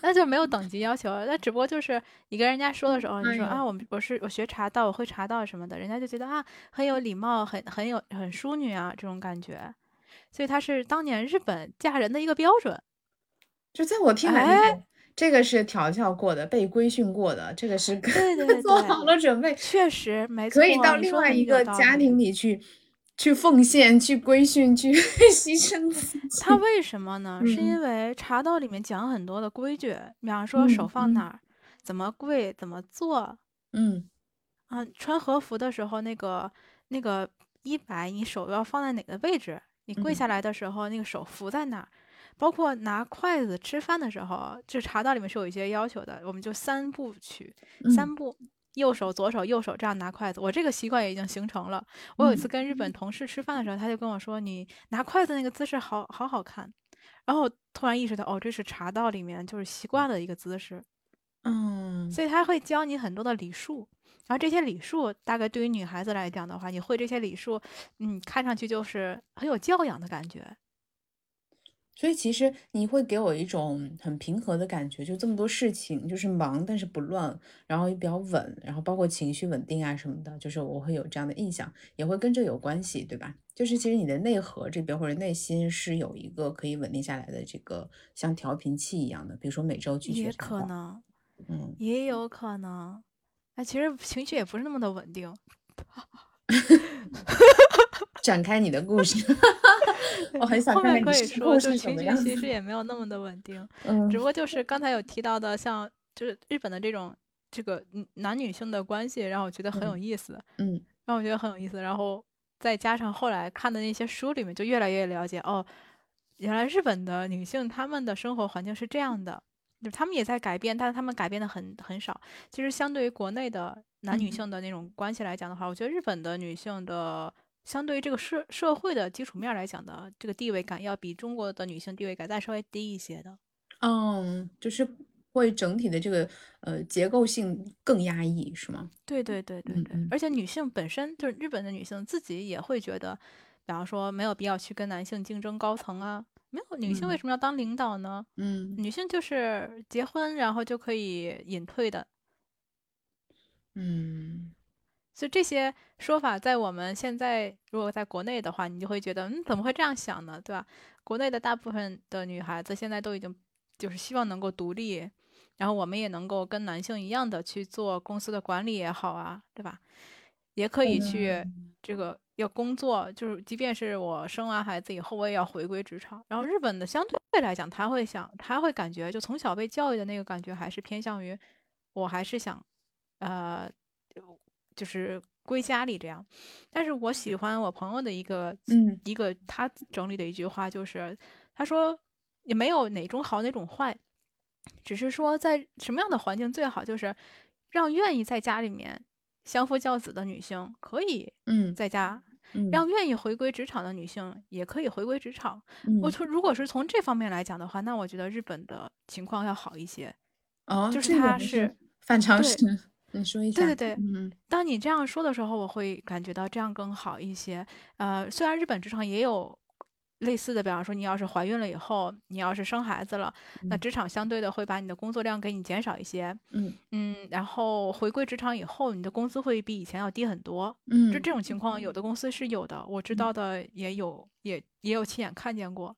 那就没有等级要求，那只不过就是你跟人家说的时候，你说啊，我们我是我学茶道，我会茶道什么的，人家就觉得啊，很有礼貌，很很有很淑女啊这种感觉。所以它是当年日本嫁人的一个标准。就在我听来，这个是调教过的，被规训过的，这个是对对 做好了准备，确实没错，可以到另外一个家庭里去去奉献、去规训、去 牺牲自己。他为什么呢？是嗯因为茶道里面讲很多的规矩，比方说手放哪儿，怎么跪，怎么做嗯啊。穿和服的时候，那个那个衣摆，你手要放在哪个位置？你跪嗯下来的时候，那个手扶在哪儿？包括拿筷子吃饭的时候，这茶道里面是有一些要求的，我们就三步曲，嗯三步，右手、左手、右手这样拿筷子。我这个习惯也已经形成了。我有一次嗯跟日本同事吃饭的时候，他就跟我说：“你拿筷子那个姿势好好好看。”然后我突然意识到，哦，这是茶道里面就是习惯的一个姿势，嗯所以他会教你很多的礼数。然后这些礼数，大概对于女孩子来讲的话，你会这些礼数，嗯，看上去就是很有教养的感觉。所以其实你会给我一种很平和的感觉，就这么多事情，就是忙但是不乱，然后也比较稳，然后包括情绪稳定啊什么的，就是我会有这样的印象，也会跟这有关系，对吧？就是其实你的内核这边或者内心是有一个可以稳定下来的这个像调频器一样的，比如说每周去学也可能，嗯，也有可能。哎，其实情绪也不是那么的稳定。展开你的故事，我很想看看你面可以说，就情绪。其实也没有那么的稳定，嗯只不过就是刚才有提到的，像就是日本的这种这个嗯男女性的关系，让我觉得很有嗯意思，嗯让我觉得很有意思。然后再加上后来看的那些书里面，就越来越了解哦，原来日本的女性她们的生活环境是这样的，就她们也在改变，但是她们改变的很很少。其实相对于国内的男女嗯性的那种关系来讲的话，我觉得日本的女性的。相对于这个社社会的基础面来讲的，这个地位感要比中国的女性地位感再稍微低一些的。嗯，就是会整体的这个呃结构性更压抑，是吗？对对对对对，嗯嗯而且女性本身就是日本的女性自己也会觉得，比方说没有必要去跟男性竞争高层啊，没有女性为嗯什么要当领导呢？嗯女性就是结婚然后就可以隐退的，嗯所以这些说法在我们现在如果在国内的话，你就会觉得，嗯，怎么会这样想呢？对吧？国内的大部分的女孩子现在都已经就是希望能够独立，然后我们也能够跟男性一样的去做公司的管理也好啊，对吧？也可以去嗯这个要工作，就是即便是我生完孩子以后，我也要回归职场。然后日本的相对来讲，他会想，他会感觉就从小被教育的那个感觉，还是偏向于我还是想，呃，就是归家里这样。但是我喜欢我朋友的一个嗯一个他整理的一句话，就是他说也没有哪种好哪种坏，只是说在什么样的环境最好，就是让愿意在家里面相夫教子的女性可以嗯在家，嗯，让愿意回归职场的女性也可以回归职场。我嗯从如果是从这方面来讲的话，那我觉得日本的情况要好一些。哦，就是这个还它是反常对识，你说一下。对对对嗯当你这样说的时候，我会感觉到这样更好一些。呃，虽然日本职场也有类似的，比方说你要是怀孕了以后，你要是生孩子了，那嗯职场相对的会把你的工作量给你减少一些。嗯嗯，然后回归职场以后，你的工资会比以前要低很多。嗯，就这种情况，有的公司是有的，我知道的也有，也也有亲眼看见过，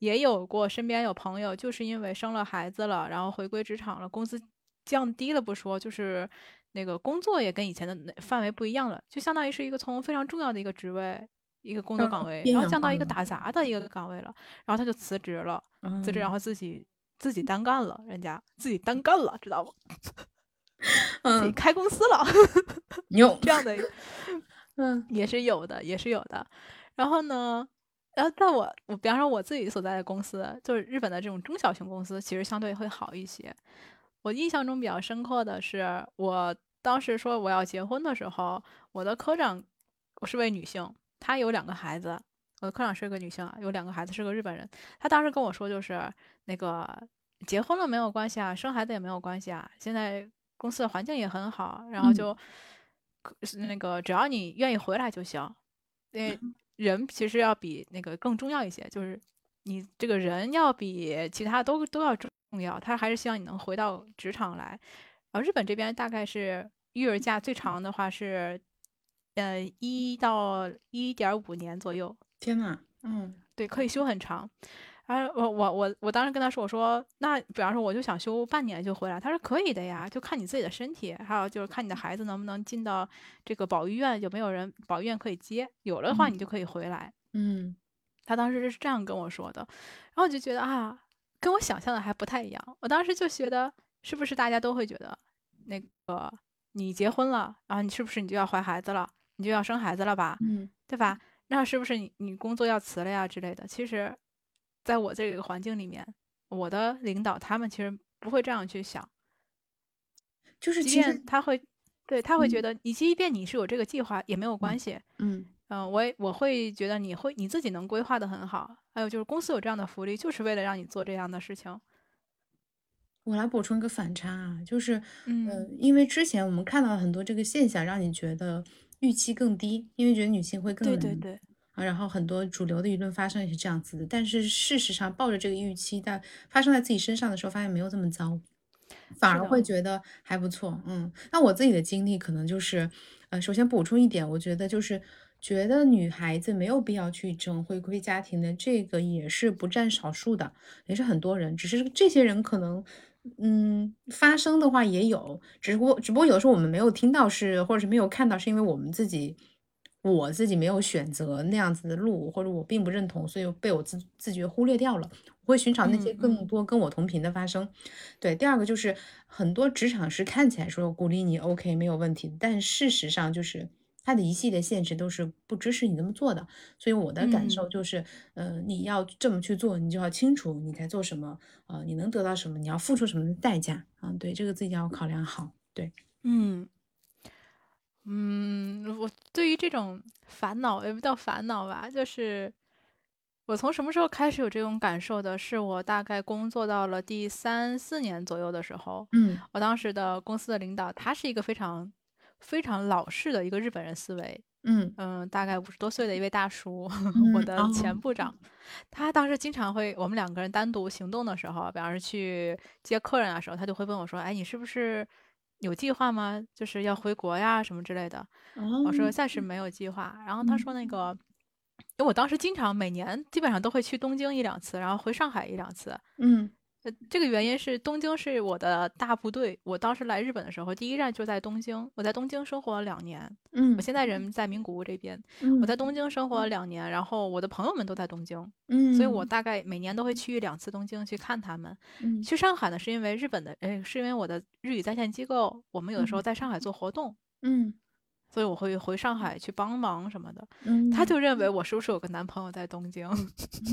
也有过身边有朋友就是因为生了孩子了，然后回归职场了，工资降低了不说，就是那个工作也跟以前的那范围不一样了，就相当于是一个从非常重要的一个职位。一个工作嗯岗位，然后降到一个打杂的一个岗位了，然后他就辞职了，辞职然后后自己自己单干了，人家自己单干了，知道不？自己嗯开公司了，牛这样的一个 嗯也是有的，也是有的。然后呢，然后在我我比方说我自己所在的公司，就是日本的这种中小型公司，其实相对会好一些。我印象中比较深刻的是，我当时说我要结婚的时候，我的科长我是位女性，她有两个孩子。我的科长是个女性啊，有两个孩子，是个日本人。她当时跟我说，就是那个结婚了没有关系啊，生孩子也没有关系啊。现在公司的环境也很好，然后嗯就、是那个只要你愿意回来就行。因为人其实要比那个更重要一些，就是你这个人要比其他都都要重要。他还是希望你能回到职场来。然后日本这边大概是育儿假最长的话是，呃，一到一点五年左右。天呐，嗯对，可以休很长。然后我我我我当时跟他说，我说那比方说我就想休半年就回来，他说可以的呀，就看你自己的身体，还有就是看你的孩子能不能进到这个保育院，有没有人保育院可以接，有了的话你就可以回来。嗯，他当时是这样跟我说的，然后我就觉得啊，跟我想象的还不太一样。我当时就觉得，是不是大家都会觉得，那个你结婚了，然后你是不是你就要怀孩子了，你就要生孩子了吧？嗯，对吧？那是不是你你工作要辞了呀之类的？其实，在我这个环境里面，我的领导他们其实不会这样去想，就是即便他会，对他会觉嗯得你即便你是有这个计划也没有关系，嗯嗯，我也我会觉得你会你自己能规划的很好，还有就是公司有这样的福利，就是为了让你做这样的事情。我来补充一个反差啊，就是，呃嗯，因为之前我们看到很多这个现象，让你觉得预期更低，因为觉得女性会更冷对对对，啊，然后很多主流的舆论发生也是这样子的，但是事实上抱着这个预期，但发生在自己身上的时候，发现没有这么糟，反而，会觉得还不错。嗯，那我自己的经历可能就是，呃，首先补充一点，我觉得就是觉得女孩子没有必要去争回归家庭的，这个也是不占少数的，也是很多人，只是这些人可能。嗯，发生的话也有，只不过只不过有的时候我们没有听到是，或者是没有看到，是因为我们自己，我自己没有选择那样子的路，或者我并不认同，所以被我自自觉忽略掉了。我会寻找那些嗯更嗯多跟我同频的发生。对，第二个就是很多职场是看起来说鼓励你 OK 没有问题，但事实上就是它的一系列限制都是不支持你这么做的。所以我的感受嗯就是，呃，你要这么去做，你就要清楚你在做什么，呃，你能得到什么，你要付出什么的代价啊，对，这个自己要考量好。对，嗯嗯，我对于这种烦恼也不叫烦恼吧，就是我从什么时候开始有这种感受的？是我大概工作到了第三四年左右的时候，嗯我当时的公司的领导他是一个非常非常老式的一个日本人思维，嗯嗯，大概五十多岁的一位大叔，嗯，我的前哦，部长，他当时经常会，我们两个人单独行动的时候，比方说去接客人的时候，他就会问我说：“哎，你是不是有计划吗？就是要回国呀什么之类的。”我说哦，暂时没有计划。然后他嗯说那个，因为我当时经常每年基本上都会去东京一两次，然后回上海一两次。嗯呃，这个原因是东京是我的大部队，我当时来日本的时候，第一站就在东京，我在东京生活了两年。我嗯现在人在名古屋这边，我嗯在东京生活了两年，然后我的朋友们都在东京，所以我嗯大概每年都会去一两次东京去看他们。嗯。去上海呢，是因为日本的，呃，是因为我的日语在线机构，我们有的时候嗯。在上海做活动，嗯所以我会回上海去帮忙什么的。嗯，他就认为我是不是有个男朋友在东京，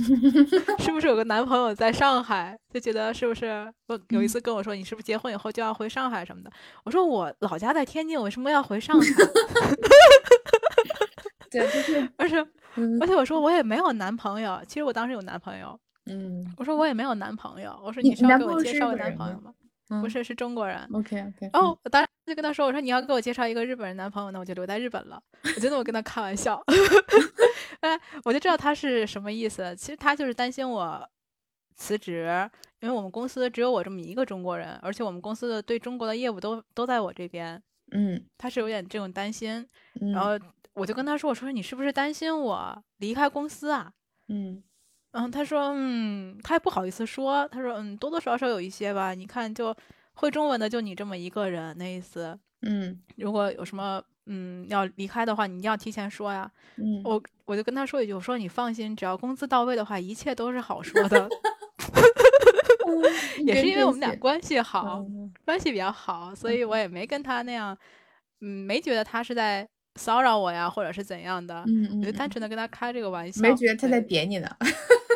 是不是有个男朋友在上海，就觉得是不是？我有一次跟我说，你是不是结婚以后就要回上海什么的？我说我老家在天津，我为什么要回上海？对，就是 而且嗯而且我说我也没有男朋友，其实我当时有男朋友。嗯，我说我也没有男朋友，我说你你是要给我介绍个？男朋友吗？不嗯是，是中国人。，OK OK，然后我当时就跟他说，我说你要给我介绍一个日本人男朋友，那我就留在日本了。我就那么跟他开玩笑，哎，我就知道他是什么意思。其实他就是担心我辞职，因为我们公司只有我这么一个中国人，而且我们公司的对中国的业务都都在我这边，嗯他是有点这种担心。然嗯后我就跟他说，我说你是不是担心我离开公司啊？嗯嗯，他说，嗯，他也不好意思说，他说，嗯，多多少少有一些吧。你看，就会中文的就你这么一个人，那意思。嗯如果有什么，嗯，要离开的话，你一定要提前说呀。嗯，我我就跟他说一句，我说你放心，只要工资到位的话，一切都是好说的。也是因为我们俩关系好，嗯关系比较好，所以我也没跟他那样，嗯，没觉得他是在骚扰我呀，或者是怎样的。嗯嗯，我就单纯的跟他开这个玩笑，没觉得他在点你呢。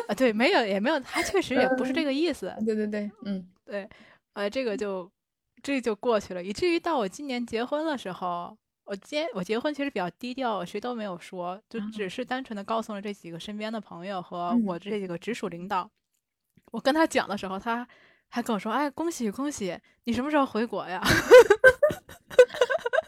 啊，对，没有也没有，他确实也不是这个意思，对对对，嗯。对，呃，这个就这就过去了，以至于到我今年结婚的时候，我结我结婚其实比较低调，谁都没有说，就啊。只是单纯的告诉了这几个身边的朋友和嗯。我这几个直属领导。我跟他讲的时候，他还跟我说：“哎，恭喜恭喜，你什么时候回国呀？”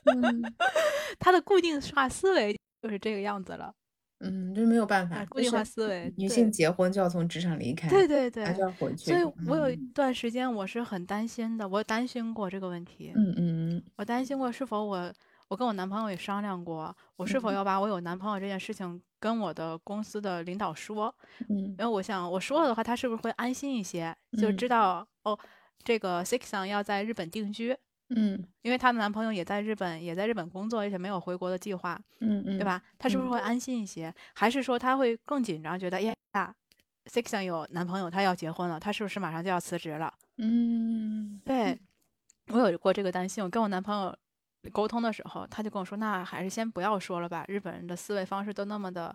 嗯。他的固定化思维就是这个样子了，嗯，就是没有办法啊，，固定化思维，女性。结婚就要从职场离开，对对对她就要回去。所以我有一嗯。段时间我是很担心的，我担心过这个问题，嗯嗯。我担心过是否我我跟我男朋友也商量过，我是否要把我有男朋友这件事情跟我的公司的领导说，嗯。因为我想我说了的话，他是不是会安心一些，就嗯知。道哦，这个 Six 要在日本定居，嗯因为她的男朋友也在日本，也在日本工作，而且没有回国的计划，嗯嗯，对？吧？她是不是嗯会安心一些？还是说她会更紧张，觉得哎呀，Six 有男朋友，她要结婚了，她是不是马上就要辞职了？嗯对，我有过这个担心。我跟我男朋友沟通的时候，他就跟我说：“那还是先不要说了吧，日本人的思维方式都那么的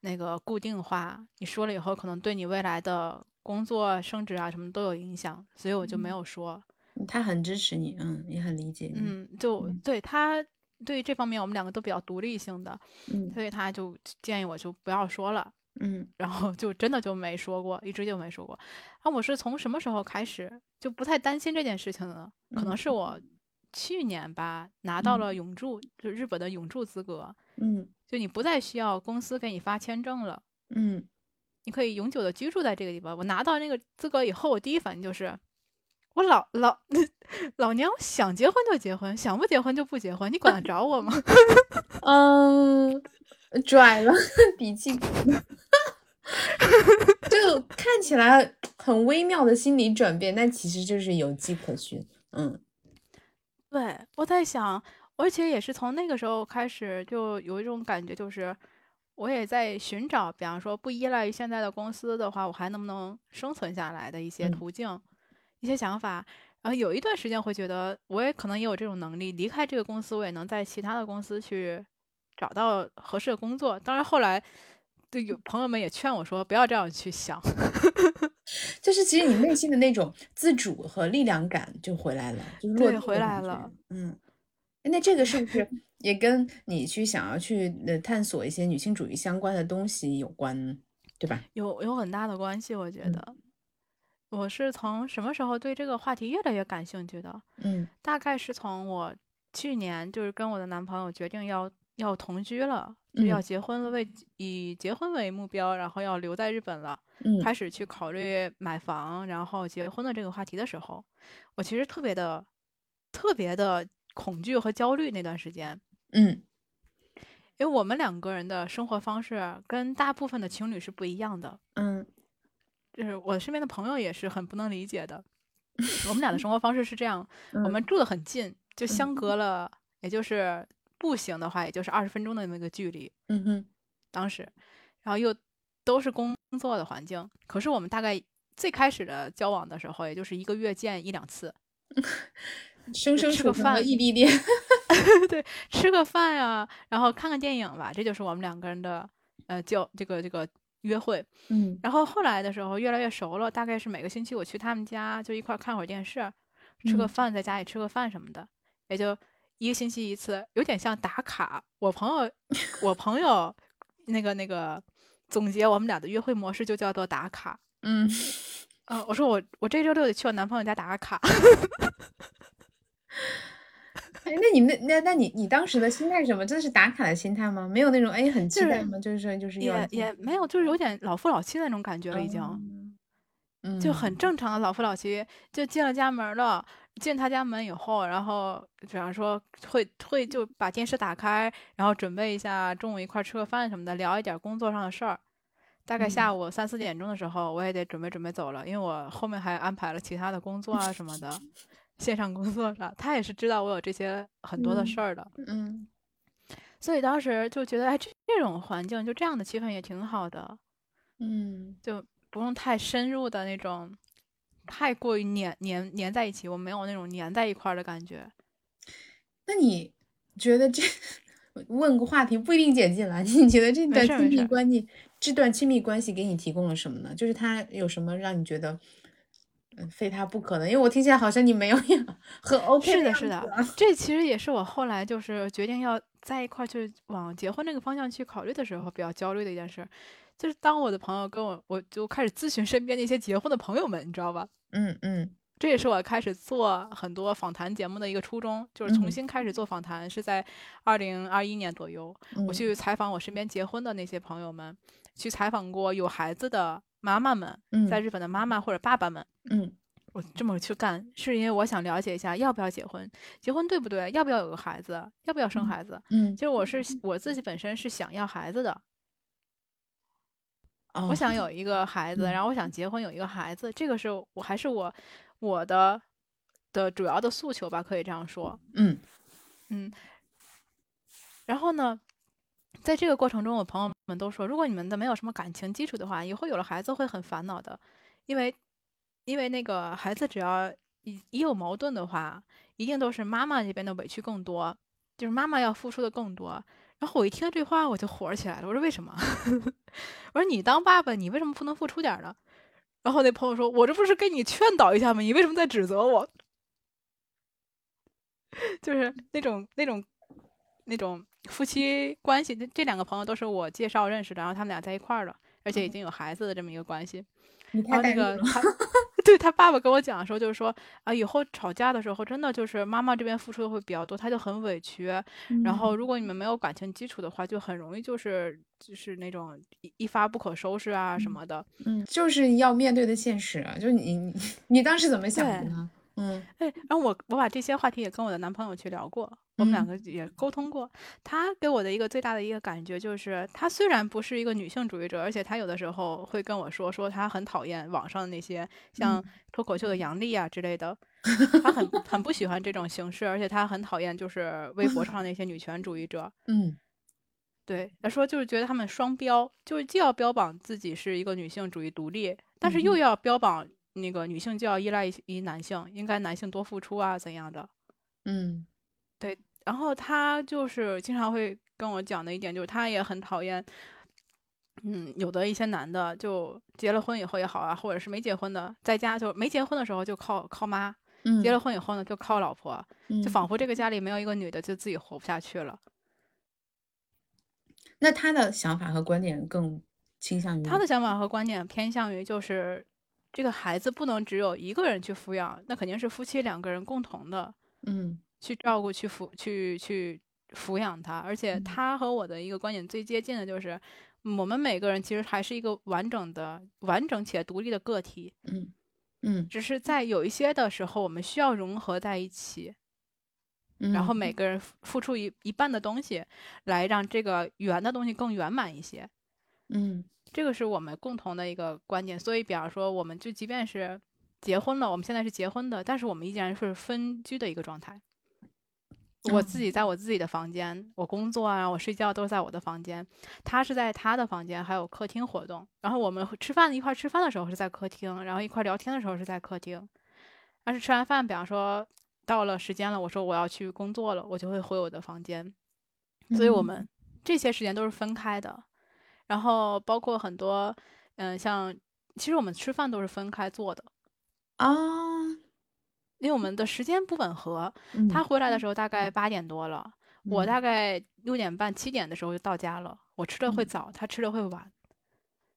那个固定化，你说了以后，可能对你未来的工作、升职啊什么都有影响。”所以我就没嗯有说。他很支持你，嗯，也很理解你，嗯，就嗯对他对于这方面，我们两个都比较独立性的，嗯所以他就建议我就不要说了。嗯然后就真的就没说过，一直就没说过。啊，我是从什么时候开始就不太担心这件事情呢？可能嗯是我去年吧拿到嗯了永驻，就日本的永驻资格，嗯就你不再需要公司给你发签证了，嗯你可以永久的居住在这个地方。我拿到那个资格以后，我第一反应就是。我老老 老娘想结婚就结婚，想不结婚就不结婚，你管得着我吗？嗯，拽了，底气鼓，就看起来很微妙的心理转变，但其实就是有迹可循。嗯对，我在想，而且也是从那个时候开始，就有一种感觉，就是我也在寻找，比方说不依赖于现在的公司的话，我还能不能生存下来的一些嗯途径、一些想法。然后有一段时间会觉得，我也可能也有这种能力，离开这个公司，我也能在其他的公司去找到合适的工作。当然后来，对有朋友们也劝我说，不要这样去想。就是其实你内心的那种自主和力量感就回来了，就落对回来了。嗯，诶那这个是不是 也跟你去想要去呃探索一些女性主义相关的东西有关？对吧？有有很大的关系，我觉嗯得。我是从什么时候对这个话题越来越感兴趣的？嗯。大概是从我去年就是跟我的男朋友决定要要同居了，就要嗯。结婚了，为以结婚为目标，然后要留在日本了，嗯。开始去考虑买房，然后结婚的这个话题的时候，我其实特别的特别的恐惧和焦虑那段时间，嗯。因为我们两个人的生活方式跟大部分的情侣是不一样的。嗯就是我身边的朋友也是很不能理解的。我们俩的生活方式是这样，我嗯们住的很近，就相隔了，也就是步行的话，也就是二十分钟的那个距离。嗯哼当时，然后又都是工作的环境，可是我们大概最开始的交往的时候，也就是一个月见一两次，生生吃个饭异地恋。对，吃个饭呀、然后看看电影吧，这就是我们两个人的呃交这个这个约会。嗯然后后来的时候越来越熟了，大概是每个星期我去他们家就一块儿看会儿电视，吃个嗯饭，在家里吃个饭什么的，也就一个星期一次，有点像打卡。我朋友，我朋友那个那个总结我们俩的约会模式就叫做打卡。嗯，嗯、我说我我这周六得去我男朋友家打个卡。哎，那你那那那你你当时的心态是什么？真的是打卡的心态吗？没有那种哎很期就是待吗？就是说就是也也没有，就是有点老夫老妻的那种感觉了，已经。嗯就很正常的老夫老妻，就进了家门了。进他家门以后，然后比方说会会就把电视打开，然后准备一下中午一块儿吃个饭什么的，聊一点工作上的事儿。大概下午三四点钟的时候，我也得准备准备走了，因为我后面还安排了其他的工作啊什么的，线上工作上，他也是知道我有这些很多的事儿的，嗯所以当时就觉得，哎，这这种环境就这样的气氛也挺好的。嗯就不用太深入的那种，太过于粘粘粘在一起，我没有那种粘在一块儿的感觉。那你觉得这 问个话题不一定剪进来？你觉得这段亲密关系，这段亲密关系给你提供了什么呢？就是他有什么让你觉得，嗯，非他不可的？因为我听起来好像你没有呀，很 OK 是的，样是的子啊，这其实也是我后来就是决定要在一块儿去往结婚这个方向去考虑的时候比较焦虑的一件事。就是当我的朋友跟我，我就开始咨询身边那些结婚的朋友们，你知道吧？嗯嗯这也是我开始做很多访谈节目的一个初衷，就是重嗯新开始做访谈，是在二零二一年左右。我嗯去采访我身边结婚的那些朋友们，去采访过有孩子的妈妈们，在嗯日本的妈妈或者爸爸们，嗯我这么去干，是因为我想了解一下要不要结婚，结婚对不对？要不要有个孩子？要不要生孩子？嗯，其实我是我自己本身是想要孩子的，哦我想有一个孩子，嗯然后我想结婚有一个孩子，这个是我还是我我的的主要的诉求吧，可以这样说。嗯嗯，然后呢，在这个过程中，我朋友们都说，如果你们的没有什么感情基础的话，以后有了孩子会很烦恼的，因为因为那个孩子只要一一有矛盾的话，一定都是妈妈这边的委屈更多，就是妈妈要付出的更多。然后我一听这话，我就火起来了。我说为什么？我说你当爸爸，你为什么不能付出点呢？然后那朋友说：“我这不是跟你劝导一下吗？你为什么在指责我？” 就是那种那种那种夫妻关系，这这两个朋友都是我介绍认识的，然后他们俩在一块儿了，而且已经有孩子的这么一个关系。你然后那个他，对他爸爸跟我讲的时候，就是说啊，以后吵架的时候，真的就是妈妈这边付出的会比较多，他就很委屈。然后如果你们没有感情基础的话，就很容易就是就是那种一一发不可收拾啊什么的。嗯，就是要面对的现实啊，就是你你你当时怎么想的呢？嗯。哎，然后我我把这些话题也跟我的男朋友去聊过，我们两嗯。个也沟通过。他给我的一个最大的一个感觉就是，他虽然不是一个女性主义者，而且他有的时候会跟我说，说他很讨厌网上的那些像脱口秀的杨笠啊之类的，他很很不喜欢这种形式，而且他很讨厌就是微博上那些女权主义者。嗯。对，他说就是觉得他们双标，就是既要标榜自己是一个女性主义独立，但是嗯。又要标榜那个女性就要依赖于于男性，应该男性多付出啊怎样的。嗯对然后他就是经常会跟我讲的一点，就是他也很讨厌，嗯，有的一些男的就结了婚以后也好啊，或者是没结婚的，在家就没结婚的时候就靠靠妈，嗯，结了婚以后呢就靠老婆，嗯就仿佛这个家里没有一个女的就自己活不下去了。那他的想法和观点更倾向于他的想法和观点偏向于就是，这个孩子不能只有一个人去抚养，那肯定是夫妻两个人共同的嗯。去照顾、去抚、去去抚养他。而且嗯。他和我的一个观点最接近的就是，我们每个人其实还是一个完整的、完整且独立的个体，嗯嗯，只是在有一些的时候，我们需要融合在一起，然后。嗯每个人付付出一一半的东西，来让这个圆的东西更圆满一些。嗯这个是我们共同的一个观点，所以比方说，我们就即便是结婚了，我们现在是结婚的，但是我们依然是分居的一个状态。我自己在我自己的房间，我工作啊，我睡觉都是在我的房间，他是在他的房间，还有客厅活动。然后我们吃饭一块儿吃饭的时候是在客厅，然后一块儿聊天的时候是在客厅。但是吃完饭，比方说到了时间了，我说我要去工作了，我就会回我的房间。所以我们这些时间都是分开的。然后包括很多，嗯，像其实我们吃饭都是分开做的，啊，因为我们的时间不吻合。嗯他回来的时候大概八点多了，我嗯大概六点半、七点的时候就到家了。我吃的会嗯早，他吃的会晚，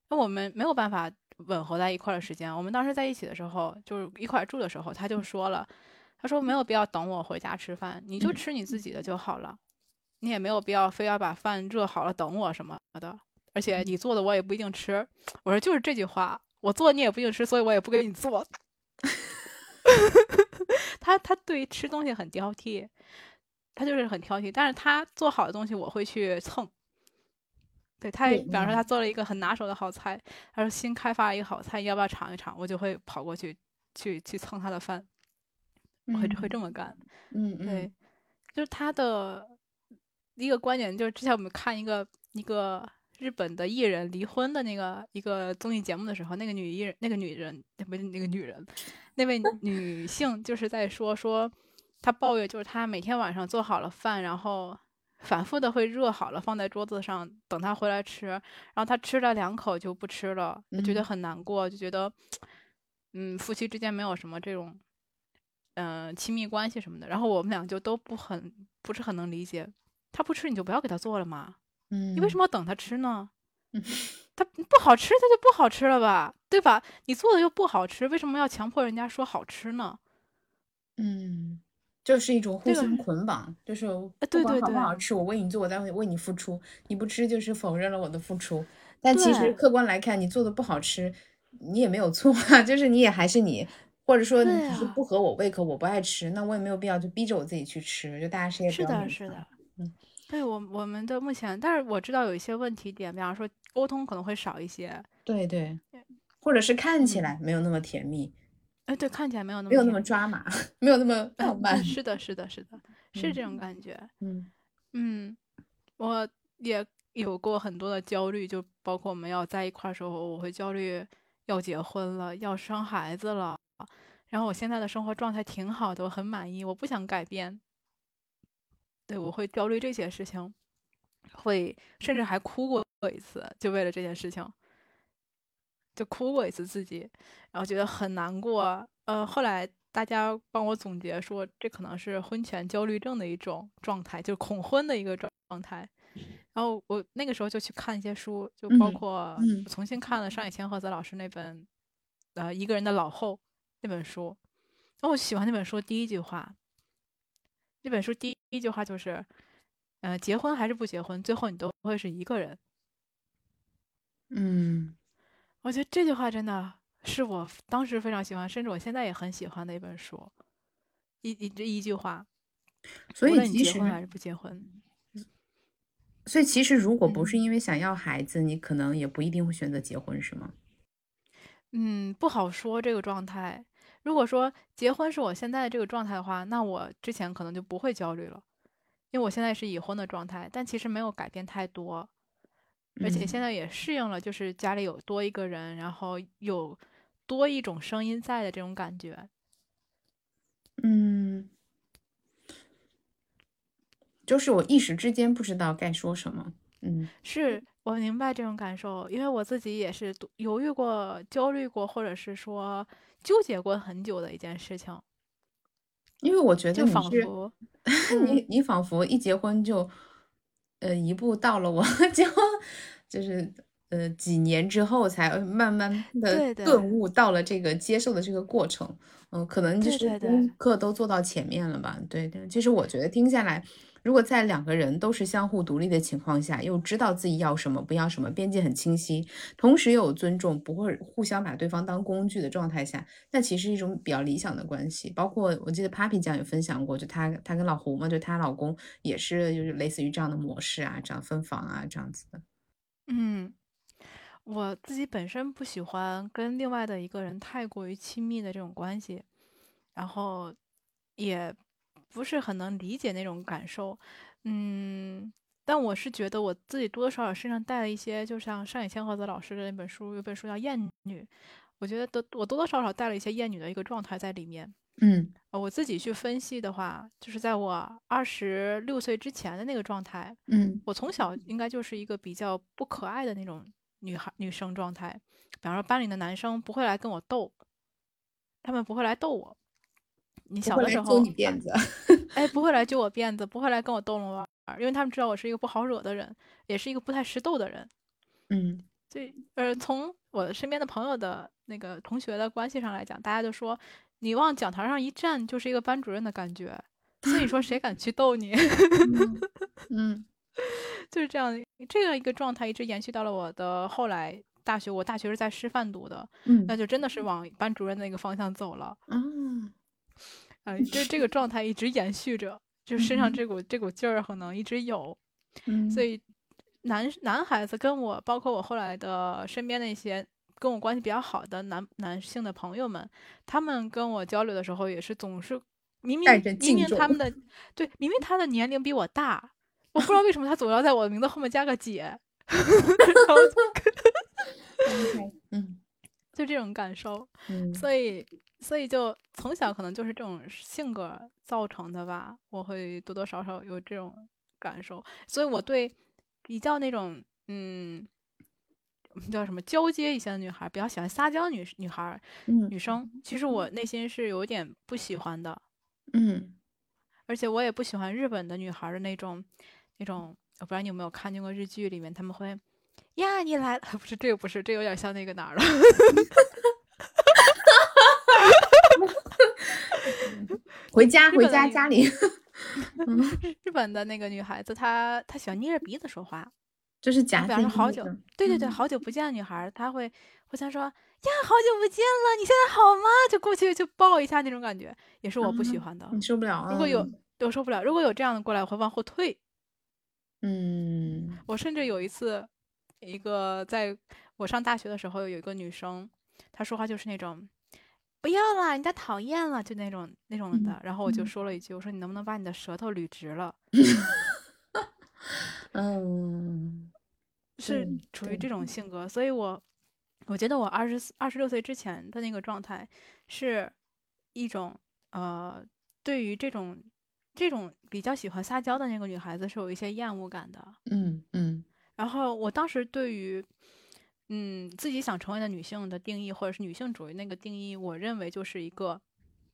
那我们没有办法吻合在一块儿的时间。我们当时在一起的时候，就是一块儿住的时候，他就说了，他说没有必要等我回家吃饭，你就嗯吃你自己的就好了，你也没有必要非要把饭热好了等我什么的。而且嗯你做的我也不一定吃。我说就是这句话，我做你也不一定吃，所以我也不给你做。他他对于吃东西很挑剔，他就是很挑剔，但是他做好的东西我会去蹭。对他，对比方说嗯他做了一个很拿手的好菜，他说新开发一个好菜，要不要尝一尝？我就会跑过去去去蹭他的饭，我会会这么干。嗯嗯对，就是他的一个观点，就是之前我们看一个一个日本的艺人离婚的那个一个综艺节目的时候，那个女艺人，那个女人不是那个女人，那位 女性就是在说说她抱怨，就是她每天晚上做好了饭，然后反复的会热好了放在桌子上等他回来吃，然后他吃了两口就不吃了，她觉得嗯很难过，就觉得嗯夫妻之间没有什么这种。嗯、亲密关系什么的，然后我们俩就都不很不是很能理解，他不吃你就不要给他做了嘛，嗯，你为什么要等他吃呢？嗯他不好吃，他就不好吃了吧，对吧？你做的又不好吃，为什么要强迫人家说好吃呢？嗯，就是一种互相捆绑，就是不管对对对好不好吃，我为你做，我在为为你付出，你不吃就是否认了我的付出。但其实客观来看，你做的不好吃，你也没有错啊，就是你也还是你，或者说你只是不合我胃口，我不爱吃，那我也没有必要就逼着我自己去吃，就大家谁也不是的，是的，嗯，对我我们的目前，但是我知道有一些问题点，比方说沟通可能会少一些，对对，或者是看起来没有那么甜蜜，哎，对，看起来没有那么没有那么抓马，没有那么浪漫，是的，是的，是的，是这种感觉，嗯。嗯，我也有过很多的焦虑，就包括我们要在一块儿时候，我会焦虑要结婚了，要生孩子了。然后我现在的生活状态挺好的，我很满意，我不想改变。对我会焦虑这些事情，会甚至还哭过一次，就为了这件事情，就哭过一次自己，然后觉得很难过。呃，后来大家帮我总结说，这可能是婚前焦虑症的一种状态，就恐婚的一个状状态。然后我那个时候就去看一些书，就包括重新看了上野千鹤子老师那本呃《一个人的老后》。那本书，然后我喜欢那本书第一句话。那本书第一句话就是，呃，结婚还是不结婚，最后你都会是一个人。嗯，我觉得这句话真的是我当时非常喜欢，甚至我现在也很喜欢的一本书。一一这一句话，所以结婚还是不结婚。所以其实如果不是因为想要孩子，你可能也不一定会选择结婚，是吗？嗯，不好说这个状态。如果说结婚是我现在的这个状态的话，那我之前可能就不会焦虑了，因为我现在是已婚的状态，但其实没有改变太多，而且现在也适应了，就是家里有多一个人，然后有多一种声音在的这种感觉。嗯，就是我一时之间不知道该说什么。嗯，是我明白这种感受，因为我自己也是犹豫过、焦虑过，或者是说。纠结过很久的一件事情，因为我觉得你佛，你你仿佛一结婚就，呃，一步到了我结婚，就是呃几年之后才慢慢的顿悟到了这个接受的这个过程，嗯，可能就是功课都做到前面了吧？对对，其实我觉得听下来。如果在两个人都是相互独立的情况下，又知道自己要什么不要什么，边界很清晰，同时又有尊重，不会互相把对方当工具的状态下，那其实一种比较理想的关系。包括我记得 Papi 酱也分享过，就她她跟老胡嘛，就她老公也是就是类似于这样的模式啊，这样分房啊这样子的。嗯，我自己本身不喜欢跟另外的一个人太过于亲密的这种关系，然后也。不是很能理解那种感受，嗯，但我是觉得我自己多多少少身上带了一些，就像上野千鹤子老师的那本书，有本书叫《厌女》，我觉得多我多多少少带了一些厌女的一个状态在里面。嗯，我自己去分析的话，就是在我二十六岁之前的那个状态，嗯，我从小应该就是一个比较不可爱的那种女孩女生状态，比方说班里的男生不会来跟我斗，他们不会来逗我。你小的时候，你辫子，哎，不会来揪我辫子，不会来跟我逗弄玩儿，因为他们知道我是一个不好惹的人，也是一个不太识逗的人。嗯，对，呃，从我身边的朋友的那个同学的关系上来讲，大家就说你往讲台上一站就是一个班主任的感觉，所以说谁敢去逗你？嗯，就是这样，这样一个状态一直延续到了我的后来大学，我大学是在师范读的，嗯，那就真的是往班主任那个方向走了。嗯。啊，就这个状态一直延续着，就身上这股这股劲儿可能一直有，所以男男孩子跟我，包括我后来的身边那些跟我关系比较好的男男性的朋友们，他们跟我交流的时候也是总是明明明明他们的。对，明明他的年龄比我大，我不知道为什么他总要在我的名字后面加个姐，嗯，就这种感受，嗯，所以。所以就从小可能就是这种性格造成的吧，我会多多少少有这种感受。所以我对比较那种嗯叫什么交接一些的女孩，比较喜欢撒娇女女孩女生，其实我内心是有点不喜欢的。嗯，而且我也不喜欢日本的女孩的那种那种，我不知道你有没有看见过日剧里面他们会呀你来了，不是这个不是，这有点像那个哪儿了。回家，回家，家里。日本的那个女孩子，她她喜欢捏着鼻子说话，就是假。比方说好久，对对对，好久不见的女孩，她会互相说呀，好久不见了，你现在好吗？就过去就抱一下那种感觉，也是我不喜欢的。你受不了？如果有，我受不了。如果有这样的过来，我会往后退。嗯，我甚至有一次，一个在我上大学的时候，有一个女生，她说话就是那种，不要了，人家讨厌了，就那种那种的。然后我就说了一句，我说你能不能把你的舌头捋直了？嗯，是处于这种性格，所以我我觉得我二十二十六岁之前的那个状态，是一种呃，对于这种。这种比较喜欢撒娇的那个女孩子是有一些厌恶感的，嗯嗯。然后我当时对于，嗯，自己想成为的女性的定义，或者是女性主义那个定义，我认为就是一个，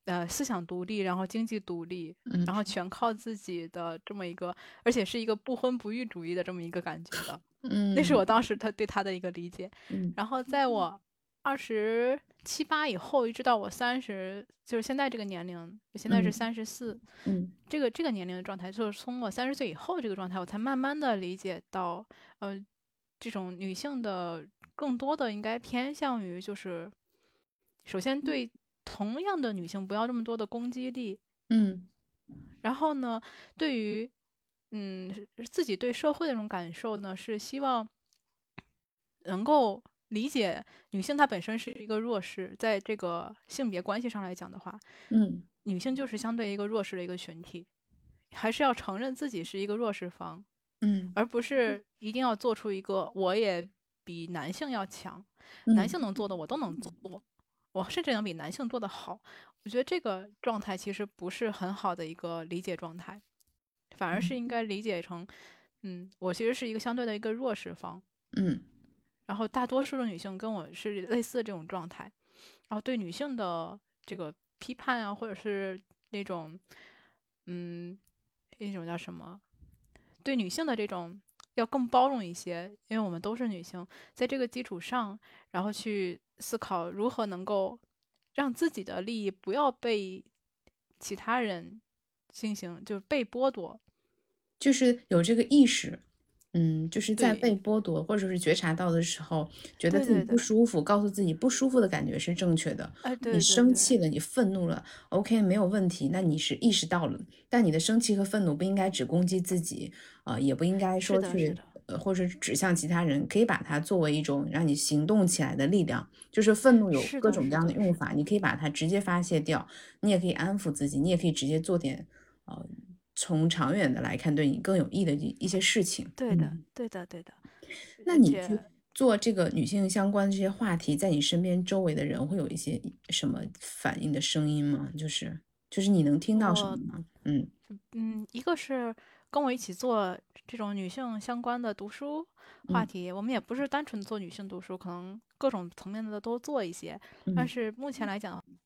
呃，思想独立，然后经济独立，然后全靠自己的这么一个，而且是一个不婚不育主义的这么一个感觉的。嗯，那是我当时他对他的一个理解。嗯，然后在我。二十七八以后，一直到我三十，就是现在这个年龄，现在是三十四，嗯，这个这个年龄的状态，就是从我三十岁以后这个状态，我才慢慢的理解到，呃，这种女性的更多的应该偏向于就是，首先对同样的女性不要这么多的攻击力，嗯，然后呢，对于，嗯，自己对社会的这种感受呢，是希望能够。理解女性她本身是一个弱势，在这个性别关系上来讲的话，嗯，女性就是相对一个弱势的一个群体，还是要承认自己是一个弱势方，嗯，而不是一定要做出一个我也比男性要强，男性能做的我都能做，我甚至能比男性做得好。我觉得这个状态其实不是很好的一个理解状态，反而是应该理解成，嗯，我其实是一个相对的一个弱势方，嗯。然后大多数的女性跟我是类似的这种状态，然后对女性的这个批判啊，或者是那种，嗯，那种叫什么？对女性的这种要更包容一些，因为我们都是女性，在这个基础上，然后去思考如何能够让自己的利益不要被其他人进行就是被剥夺，就是有这个意识。嗯，就是在被剥夺或者是觉察到的时候，觉得自己不舒服，告诉自己不舒服的感觉是正确的。你生气了，你愤怒了，OK，没有问题。那你是意识到了，但你的生气和愤怒不应该只攻击自己，呃，也不应该说去，呃，或者指向其他人，可以把它作为一种让你行动起来的力量。就是愤怒有各种各样的用法，你可以把它直接发泄掉，你也可以安抚自己，你也可以直接做点，呃。从长远的来看，对你更有益的一一些事情。对的，对的，对的。那你去做这个女性相关的这些话题，在你身边周围的人会有一些什么反应的声音吗？就是就是你能听到什么吗？嗯嗯，一个是跟我一起做这种女性相关的读书话题，我们也不是单纯做女性读书，可能各种层面的都做一些。但是目前来讲，嗯。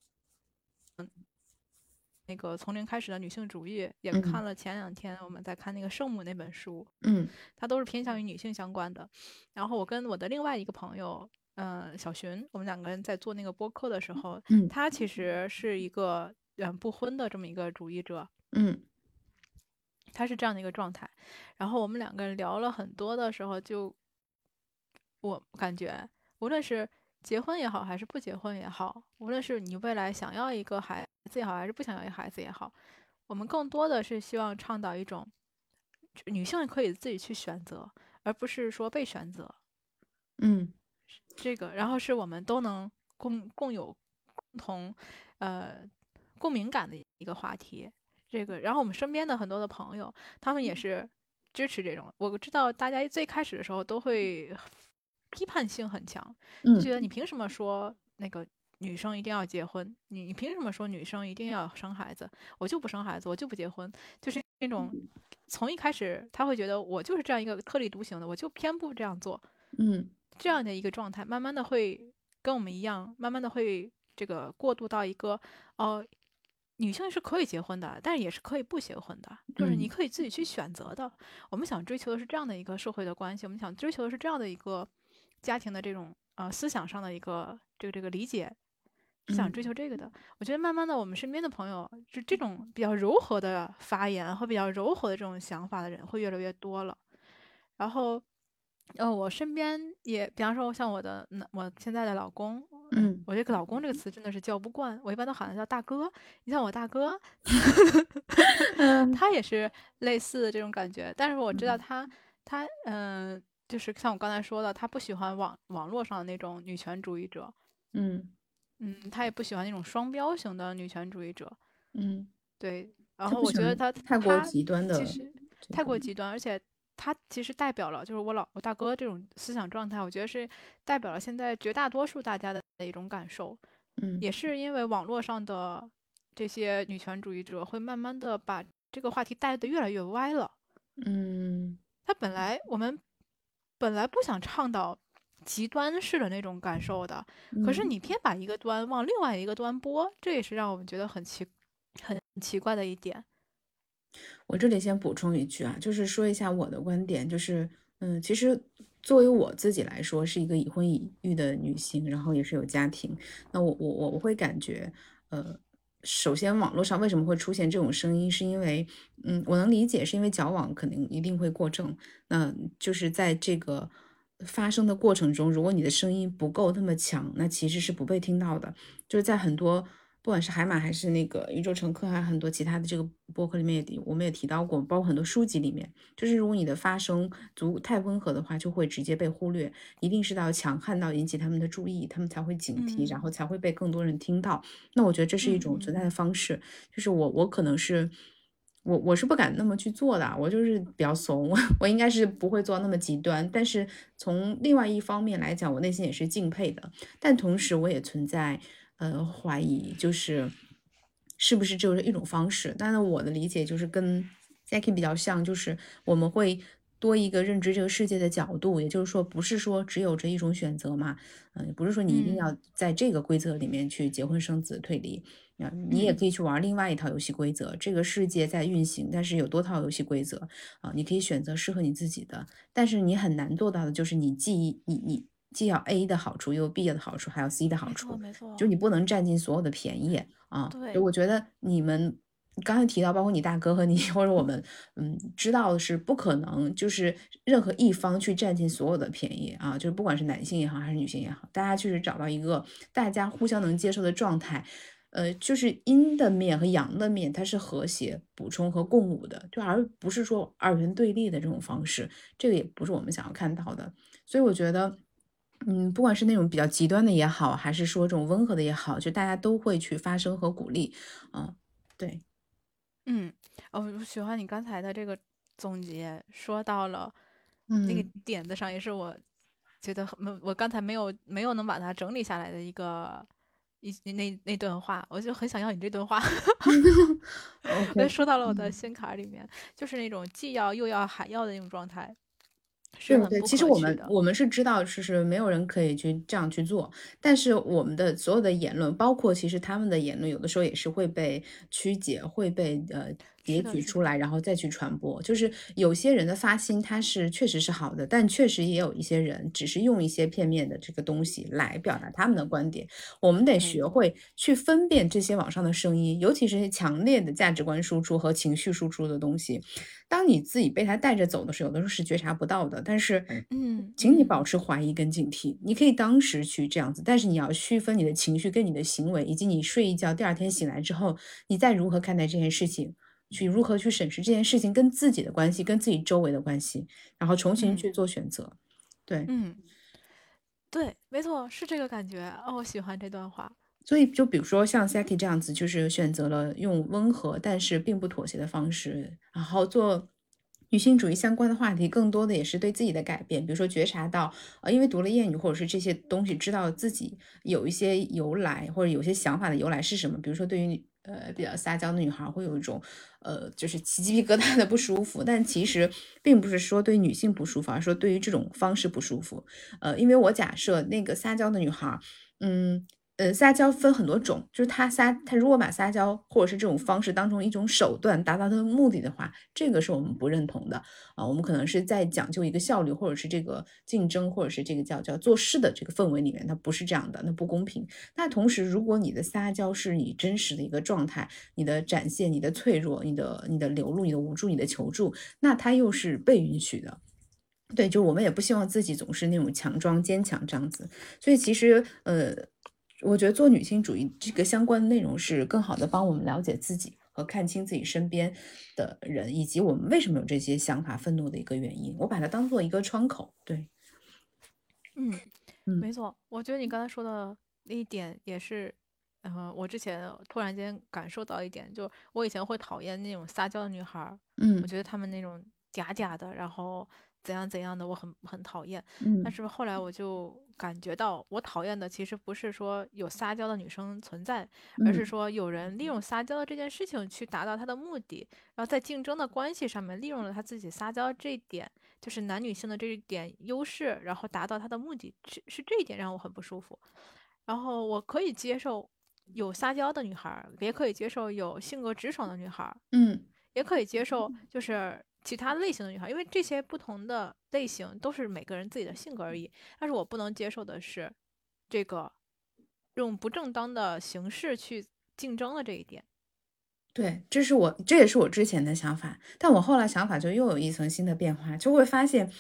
那个从零开始的女性主义也看了，前两天我们在看那个圣母那本书，嗯，它都是偏向于女性相关的。然后我跟我的另外一个朋友，嗯，小寻，我们两个人在做那个播客的时候，嗯，他其实是一个嗯不婚的这么一个主义者，嗯，他是这样的一个状态。然后我们两个人聊了很多的时候，就我感觉，无论是结婚也好，还是不结婚也好，无论是你未来想要一个孩。子也好还是不想要一个孩子也好，我们更多的是希望倡导一种女性可以自己去选择，而不是说被选择。嗯，这个，然后是我们都能共共有共同呃共鸣感的一个话题。这个，然后我们身边的很多的朋友，他们也是支持这种。我知道大家最开始的时候都会批判性很强，就觉得你凭什么说那个。女生一定要结婚，你你凭什么说女生一定要生孩子？我就不生孩子，我就不结婚，就是那种从一开始他会觉得我就是这样一个特立独行的，我就偏不这样做，嗯，这样的一个状态，慢慢的会跟我们一样，慢慢的会这个过渡到一个哦，女性是可以结婚的，但是也是可以不结婚的，就是你可以自己去选择的。我们想追求的是这样的一个社会的关系，我们想追求的是这样的一个家庭的这种呃思想上的一个这个这个理解。是想追求这个的，我觉得慢慢的，我们身边的朋友就这种比较柔和的发言和比较柔和的这种想法的人会越来越多了。然后，呃，我身边也，比方说像我的，我现在的老公，嗯，我这个老公这个词真的是叫不惯，我一般都喊他叫大哥。你像我大哥，他也是类似的这种感觉，但是我知道他，他，嗯，就是像我刚才说的，他不喜欢网网络上的那种女权主义者，嗯嗯，他也不喜欢那种双标型的女权主义者，嗯，对，然后我觉得他太过极端的，其实太过极端，而且。他其实代表了，就是我老我大哥这种思想状态，我觉得是代表了现在绝大多数大家的一种感受。嗯，也是因为网络上的这些女权主义者会慢慢的把这个话题带得越来越歪了。嗯，他本来我们本来不想倡导极端式的那种感受的，可是你偏把一个端往另外一个端播，这也是让我们觉得很奇很奇怪的一点。我这里先补充一句啊，就是说一下我的观点，就是，嗯，其实作为我自己来说，是一个已婚已育的女性，然后也是有家庭，那我我我我会感觉，呃，首先网络上为什么会出现这种声音，是因为，嗯，我能理解，是因为矫枉肯定一定会过正，那就是在这个发生的过程中，如果你的声音不够那么强，那其实是不被听到的，就是在很多。不管是海马还是那个宇宙乘客，还有很多其他的这个博客里面也我们也提到过，包括很多书籍里面，就是如果你的发声足太温和的话，就会直接被忽略，一定是到强悍到引起他们的注意，他们才会警惕，然后才会被更多人听到。那我觉得这是一种存在的方式，就是我我可能是我我是不敢那么去做的，我就是比较怂，我 我应该是不会做那么极端。但是从另外一方面来讲，我内心也是敬佩的，但同时我也存在。呃，怀疑就是是不是就是一种方式？但是我的理解就是跟 Jackie 比较像，就是我们会多一个认知这个世界的角度，也就是说，不是说只有这一种选择嘛？嗯，不是说你一定要在这个规则里面去结婚生子、退离，啊，你也可以去玩另外一套游戏规则。这个世界在运行，但是有多套游戏规则啊，你可以选择适合你自己的。但是你很难做到的就是你既你你。既要 A 的好处，又有 B 的好处，还有 C 的好处，没错，就你不能占尽所有的便宜啊。对，我觉得你们刚才提到，包括你大哥和你，或者我们，嗯，知道的是不可能，就是任何一方去占尽所有的便宜啊。就是不管是男性也好，还是女性也好，大家确实找到一个大家互相能接受的状态，呃，就是阴的面和阳的面，它是和谐、补充和共舞的，就而不是说二元对立的这种方式，这个也不是我们想要看到的。所以我觉得。嗯，不管是那种比较极端的也好，还是说这种温和的也好，就大家都会去发声和鼓励，嗯，对，嗯，哦，我喜欢你刚才的这个总结，说到了那个点子上，也是我觉得很，我刚才没有没有能把它整理下来的一个一那那段话，我就很想要你这段话，说到了我的心坎里面，就是那种既要又要还要的那种状态。对对，其实我们我们是知道，就是没有人可以去这样去做，但是我们的所有的言论，包括其实他们的言论，有的时候也是会被曲解，会被呃。截取出来，然后再去传播。就是有些人的发心，他是确实是好的，但确实也有一些人只是用一些片面的这个东西来表达他们的观点。我们得学会去分辨这些网上的声音，尤其是强烈的价值观输出和情绪输出的东西。当你自己被他带着走的时候，有的时候是觉察不到的。但是，嗯，请你保持怀疑跟警惕。你可以当时去这样子，但是你要区分你的情绪跟你的行为，以及你睡一觉，第二天醒来之后，你再如何看待这件事情。去如何去审视这件事情跟自己的关系，跟自己周围的关系，然后重新去做选择。对，嗯，对，没错，是这个感觉。哦，我喜欢这段话。所以，就比如说像 Saki 这样子，就是选择了用温和但是并不妥协的方式，然后做女性主义相关的话题，更多的也是对自己的改变。比如说觉察到，呃，因为读了谚语或者是这些东西，知道自己有一些由来或者有些想法的由来是什么。比如说对于呃，比较撒娇的女孩会有一种，呃，就是起鸡皮疙瘩的不舒服，但其实并不是说对女性不舒服，而是说对于这种方式不舒服。呃，因为我假设那个撒娇的女孩，嗯。呃，撒娇分很多种，就是他撒他如果把撒娇或者是这种方式当成一种手段达到他的目的的话，这个是我们不认同的啊。我们可能是在讲究一个效率，或者是这个竞争，或者是这个叫叫做事的这个氛围里面，它不是这样的，那不公平。那同时，如果你的撒娇是你真实的一个状态，你的展现，你的脆弱，你的你的流露，你的无助，你的求助，那它又是被允许的。对，就我们也不希望自己总是那种强装坚强这样子。所以其实，呃，我觉得做女性主义这个相关的内容是更好的帮我们了解自己和看清自己身边的人，以及我们为什么有这些想法、愤怒的一个原因。我把它当做一个窗口。对，嗯嗯，没错。我觉得你刚才说的那一点也是，嗯，我之前突然间感受到一点，就我以前会讨厌那种撒娇的女孩。嗯，我觉得她们那种嗲嗲的，然后。怎样怎样的，我很很讨厌。嗯，但是后来我就感觉到，我讨厌的其实不是说有撒娇的女生存在，而是说有人利用撒娇的这件事情去达到他的目的，然后在竞争的关系上面利用了他自己撒娇这一点，就是男女性的这一点优势，然后达到他的目的，是是这一点让我很不舒服。然后我可以接受有撒娇的女孩，也可以接受有性格直爽的女孩，嗯，也可以接受就是。其他类型的女孩，因为这些不同的类型都是每个人自己的性格而已。但是我不能接受的是，这个用不正当的形式去竞争的这一点。对，这是我这也是我之前的想法，但我后来想法就又有一层新的变化，就会发现，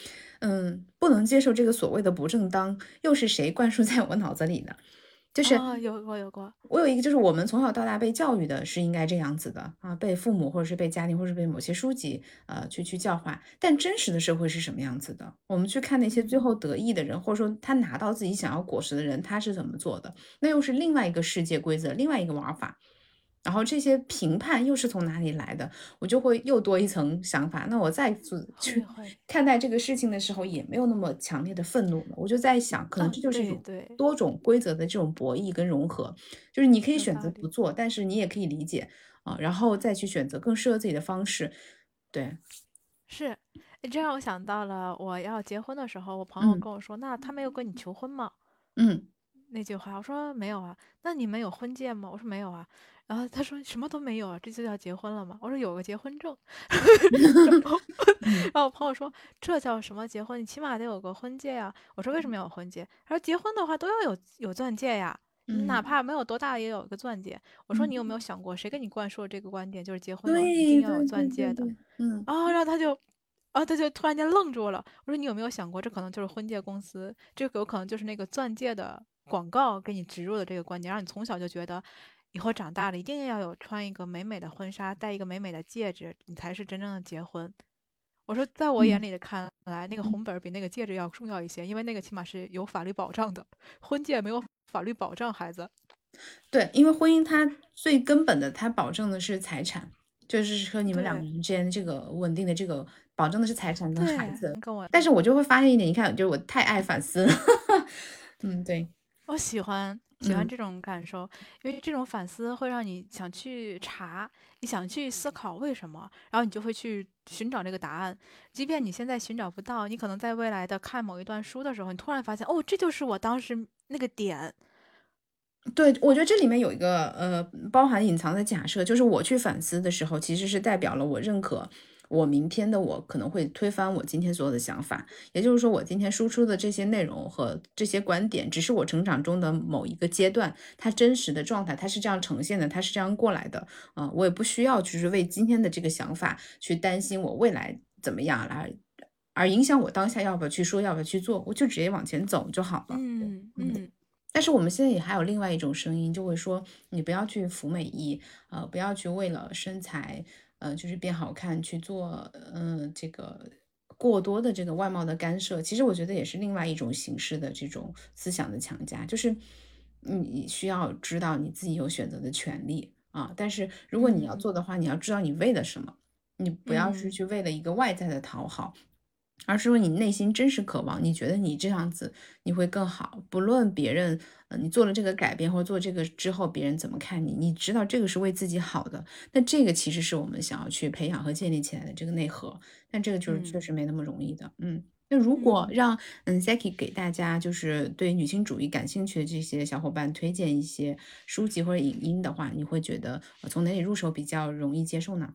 嗯，不能接受这个所谓的不正当，又是谁灌输在我脑子里的？就是有过有过，我有一个，就是我们从小到大被教育的是应该这样子的啊，被父母或者是被家庭或者是被某些书籍呃去去教化。但真实的社会是什么样子的？我们去看那些最后得意的人，或者说他拿到自己想要果实的人，他是怎么做的？那又是另外一个世界规则，另外一个玩法。然后这些评判又是从哪里来的？我就会又多一层想法。那我再次去看待这个事情的时候，也没有那么强烈的愤怒了。我就在想，可能这就是一种多种规则的这种博弈跟融合。就是你可以选择不做，但是你也可以理解啊，然后再去选择更适合自己的方式。对，是，这让我想到了我要结婚的时候，我朋友跟我说：“那他没有跟你求婚吗？”嗯，那句话我说没有啊。那你们有婚戒吗？我说没有啊。然后他说什么都没有啊，这就叫结婚了吗？我说有个结婚证。然后我朋友说这叫什么结婚？你起码得有个婚戒呀。我说为什么要有婚戒？他说结婚的话都要有有钻戒呀，哪怕没有多大也有一个钻戒。我说你有没有想过，谁给你灌输这个观点，就是结婚一定要有钻戒的？嗯。啊，然后他就，啊，他就突然间愣住了。我说你有没有想过，这可能就是婚介公司，这个有可能就是那个钻戒的广告给你植入的这个观点，让你从小就觉得。以后长大了，一定要有穿一个美美的婚纱，戴一个美美的戒指，你才是真正的结婚。我说，在我眼里的看来，那个红本比那个戒指要重要一些，因为那个起码是有法律保障的，婚戒没有法律保障。孩子，对，因为婚姻它最根本的，它保证的是财产，就是说你们两个人之间这个稳定的这个保证的是财产跟孩子。跟我，但是我就会发现一点，你看，就是我太爱反思了。嗯，对，我喜欢。喜欢这种感受，因为这种反思会让你想去查，你想去思考为什么，然后你就会去寻找这个答案。即便你现在寻找不到，你可能在未来的看某一段书的时候，你突然发现，哦，这就是我当时那个点。对，我觉得这里面有一个呃，包含隐藏的假设，就是我去反思的时候，其实是代表了我认可。我明天的我可能会推翻我今天所有的想法，也就是说，我今天输出的这些内容和这些观点，只是我成长中的某一个阶段，它真实的状态，它是这样呈现的，它是这样过来的啊，我也不需要就是为今天的这个想法去担心我未来怎么样来，而影响我当下要不要去说，要不要去做，我就直接往前走就好了。嗯嗯。但是我们现在也还有另外一种声音，就会说你不要去服美役，呃，不要去为了身材。呃，就是变好看去做，嗯，这个过多的这个外貌的干涉，其实我觉得也是另外一种形式的这种思想的强加，就是你需要知道你自己有选择的权利啊。但是如果你要做的话，你要知道你为了什么，你不要是去为了一个外在的讨好。而是说你内心真实渴望，你觉得你这样子你会更好，不论别人，呃，你做了这个改变或者做这个之后别人怎么看你，你知道这个是为自己好的，那这个其实是我们想要去培养和建立起来的这个内核，但这个就是确实没那么容易的，嗯，那如果让嗯 Saki 给大家就是对女性主义感兴趣的这些小伙伴推荐一些书籍或者影音的话，你会觉得从哪里入手比较容易接受呢？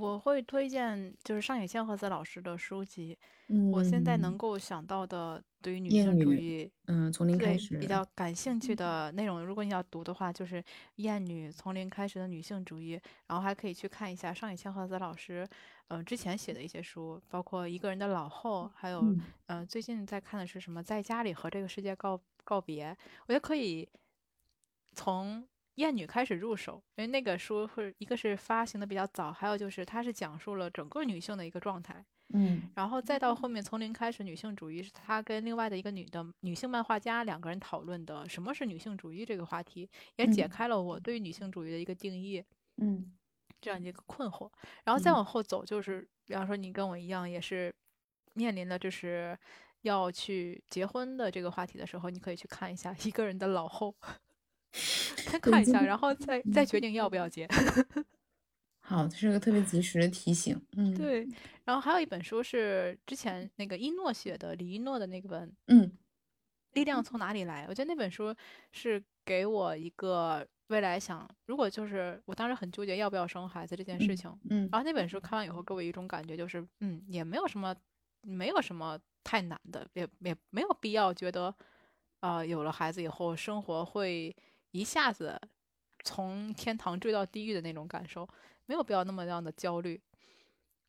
我会推荐就是上野千鹤子老师的书籍。嗯，我现在能够想到的对于女性主义嗯，从零开始，比较感兴趣的内容，如果你要读的话，就是《厌女：从零开始的女性主义》，然后还可以去看一下上野千鹤子老师，呃，之前写的一些书，包括《一个人的老后》，还有嗯呃，最近在看的是什么《在家里和这个世界告告别》，我觉得可以从厌女开始入手，因为那个书会一个是发行的比较早，还有就是它是讲述了整个女性的一个状态。嗯。然后再到后面从零开始女性主义，是他跟另外的一个女的女性漫画家两个人讨论的什么是女性主义这个话题，也解嗯。开了我对于女性主义的一个定义，嗯。这样一个困惑。然后再嗯。往后走，就是比方说你跟我一样，也是面临的就是要去结婚的这个话题的时候，你可以去看一下一个人的老后，先看一下，然后再再决定要不要接。好，这是个特别及时的提醒。嗯，对，然后还有一本书是之前那个一诺写的，李一诺的那个本嗯力量从哪里来？我觉得那本书是给我一个未来想，如果就是我当时很纠结要不要生孩子这件事嗯情，嗯然后那本书看完以后给我一种感觉，就是嗯，也没有什么，没有什么太难的，也也没有必要觉得，啊，有了孩子以后生活会一下子从天堂坠到地狱的那种感受，没有必要那么样的焦虑，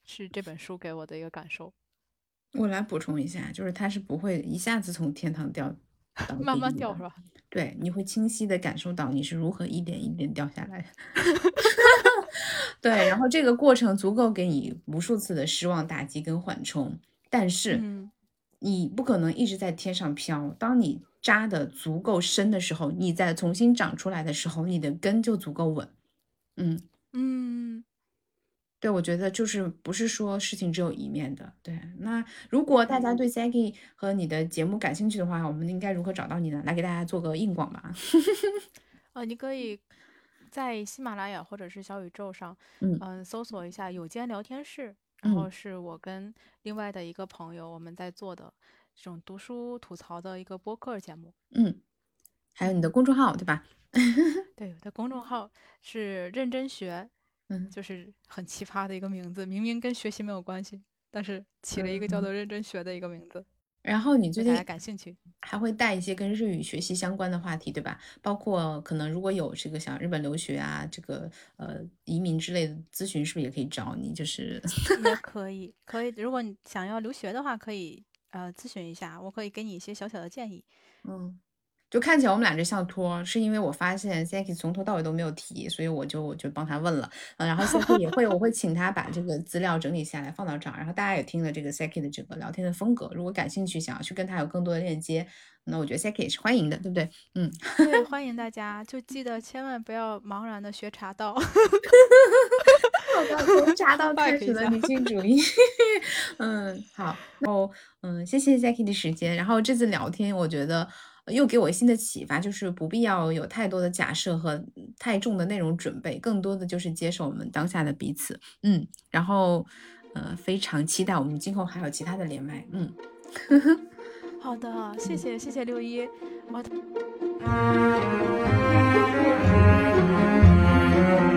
是这本书给我的一个感受。我来补充一下，就是它是不会一下子从天堂掉慢慢掉是吧？对，你会清晰的感受到你是如何一点一点掉下来的。对，然后这个过程足够给你无数次的失望、打击跟缓冲，但是嗯你不可能一直在天上飘。当你扎的足够深的时候，你再重新长出来的时候，你的根就足够稳。嗯，嗯对，我觉得就是不是说事情只有一面的。对，那如果大家嗯对 Saki 和你的节目感兴趣的话，我们应该如何找到你呢？来给大家做个硬广吧。啊，你可以在喜马拉雅或者是小宇宙上，嗯嗯、搜索一下“有间聊天室”，然后嗯是我跟另外的一个朋友我们在做的这种读书吐槽的一个播客节目。嗯，还有你的公众号对吧？对，我的公众号是认真学，嗯就是很奇葩的一个名字，明明跟学习没有关系，但是起了一个叫嗯做认真学的一个名字，然后你最近家感兴趣。还会带一些跟日语学习相关的话题，对吧？包括可能如果有这个想日本留学啊，这个呃移民之类的咨询，是不是也可以找你？就是也可以，可以。如果你想要留学的话，可以呃咨询一下，我可以给你一些小小的建议。嗯，就看起来我们俩这像托，是因为我发现 Saki 从头到尾都没有提，所以我就我就帮他问了，嗯然后 Saki 也会，我会请他把这个资料整理下来放到这儿，然后大家也听了这个 Saki 的整个聊天的风格，如果感兴趣想要去跟他有更多的链接，那我觉得 Saki 也是欢迎的，对不对？嗯，对，欢迎大家，就记得千万不要茫然的学茶道。从茶道开 Back 一下始的女性主义。嗯，好，然后嗯，谢谢 Zaki 的时间。然后这次聊天，我觉得呃又给我新的启发，就是不必要有太多的假设和太重的内容准备，更多的就是接受我们当下的彼此。嗯，然后呃，非常期待我们今后还有其他的连麦。嗯。好的，谢谢谢谢六一，我。Thank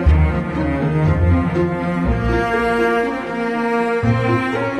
you.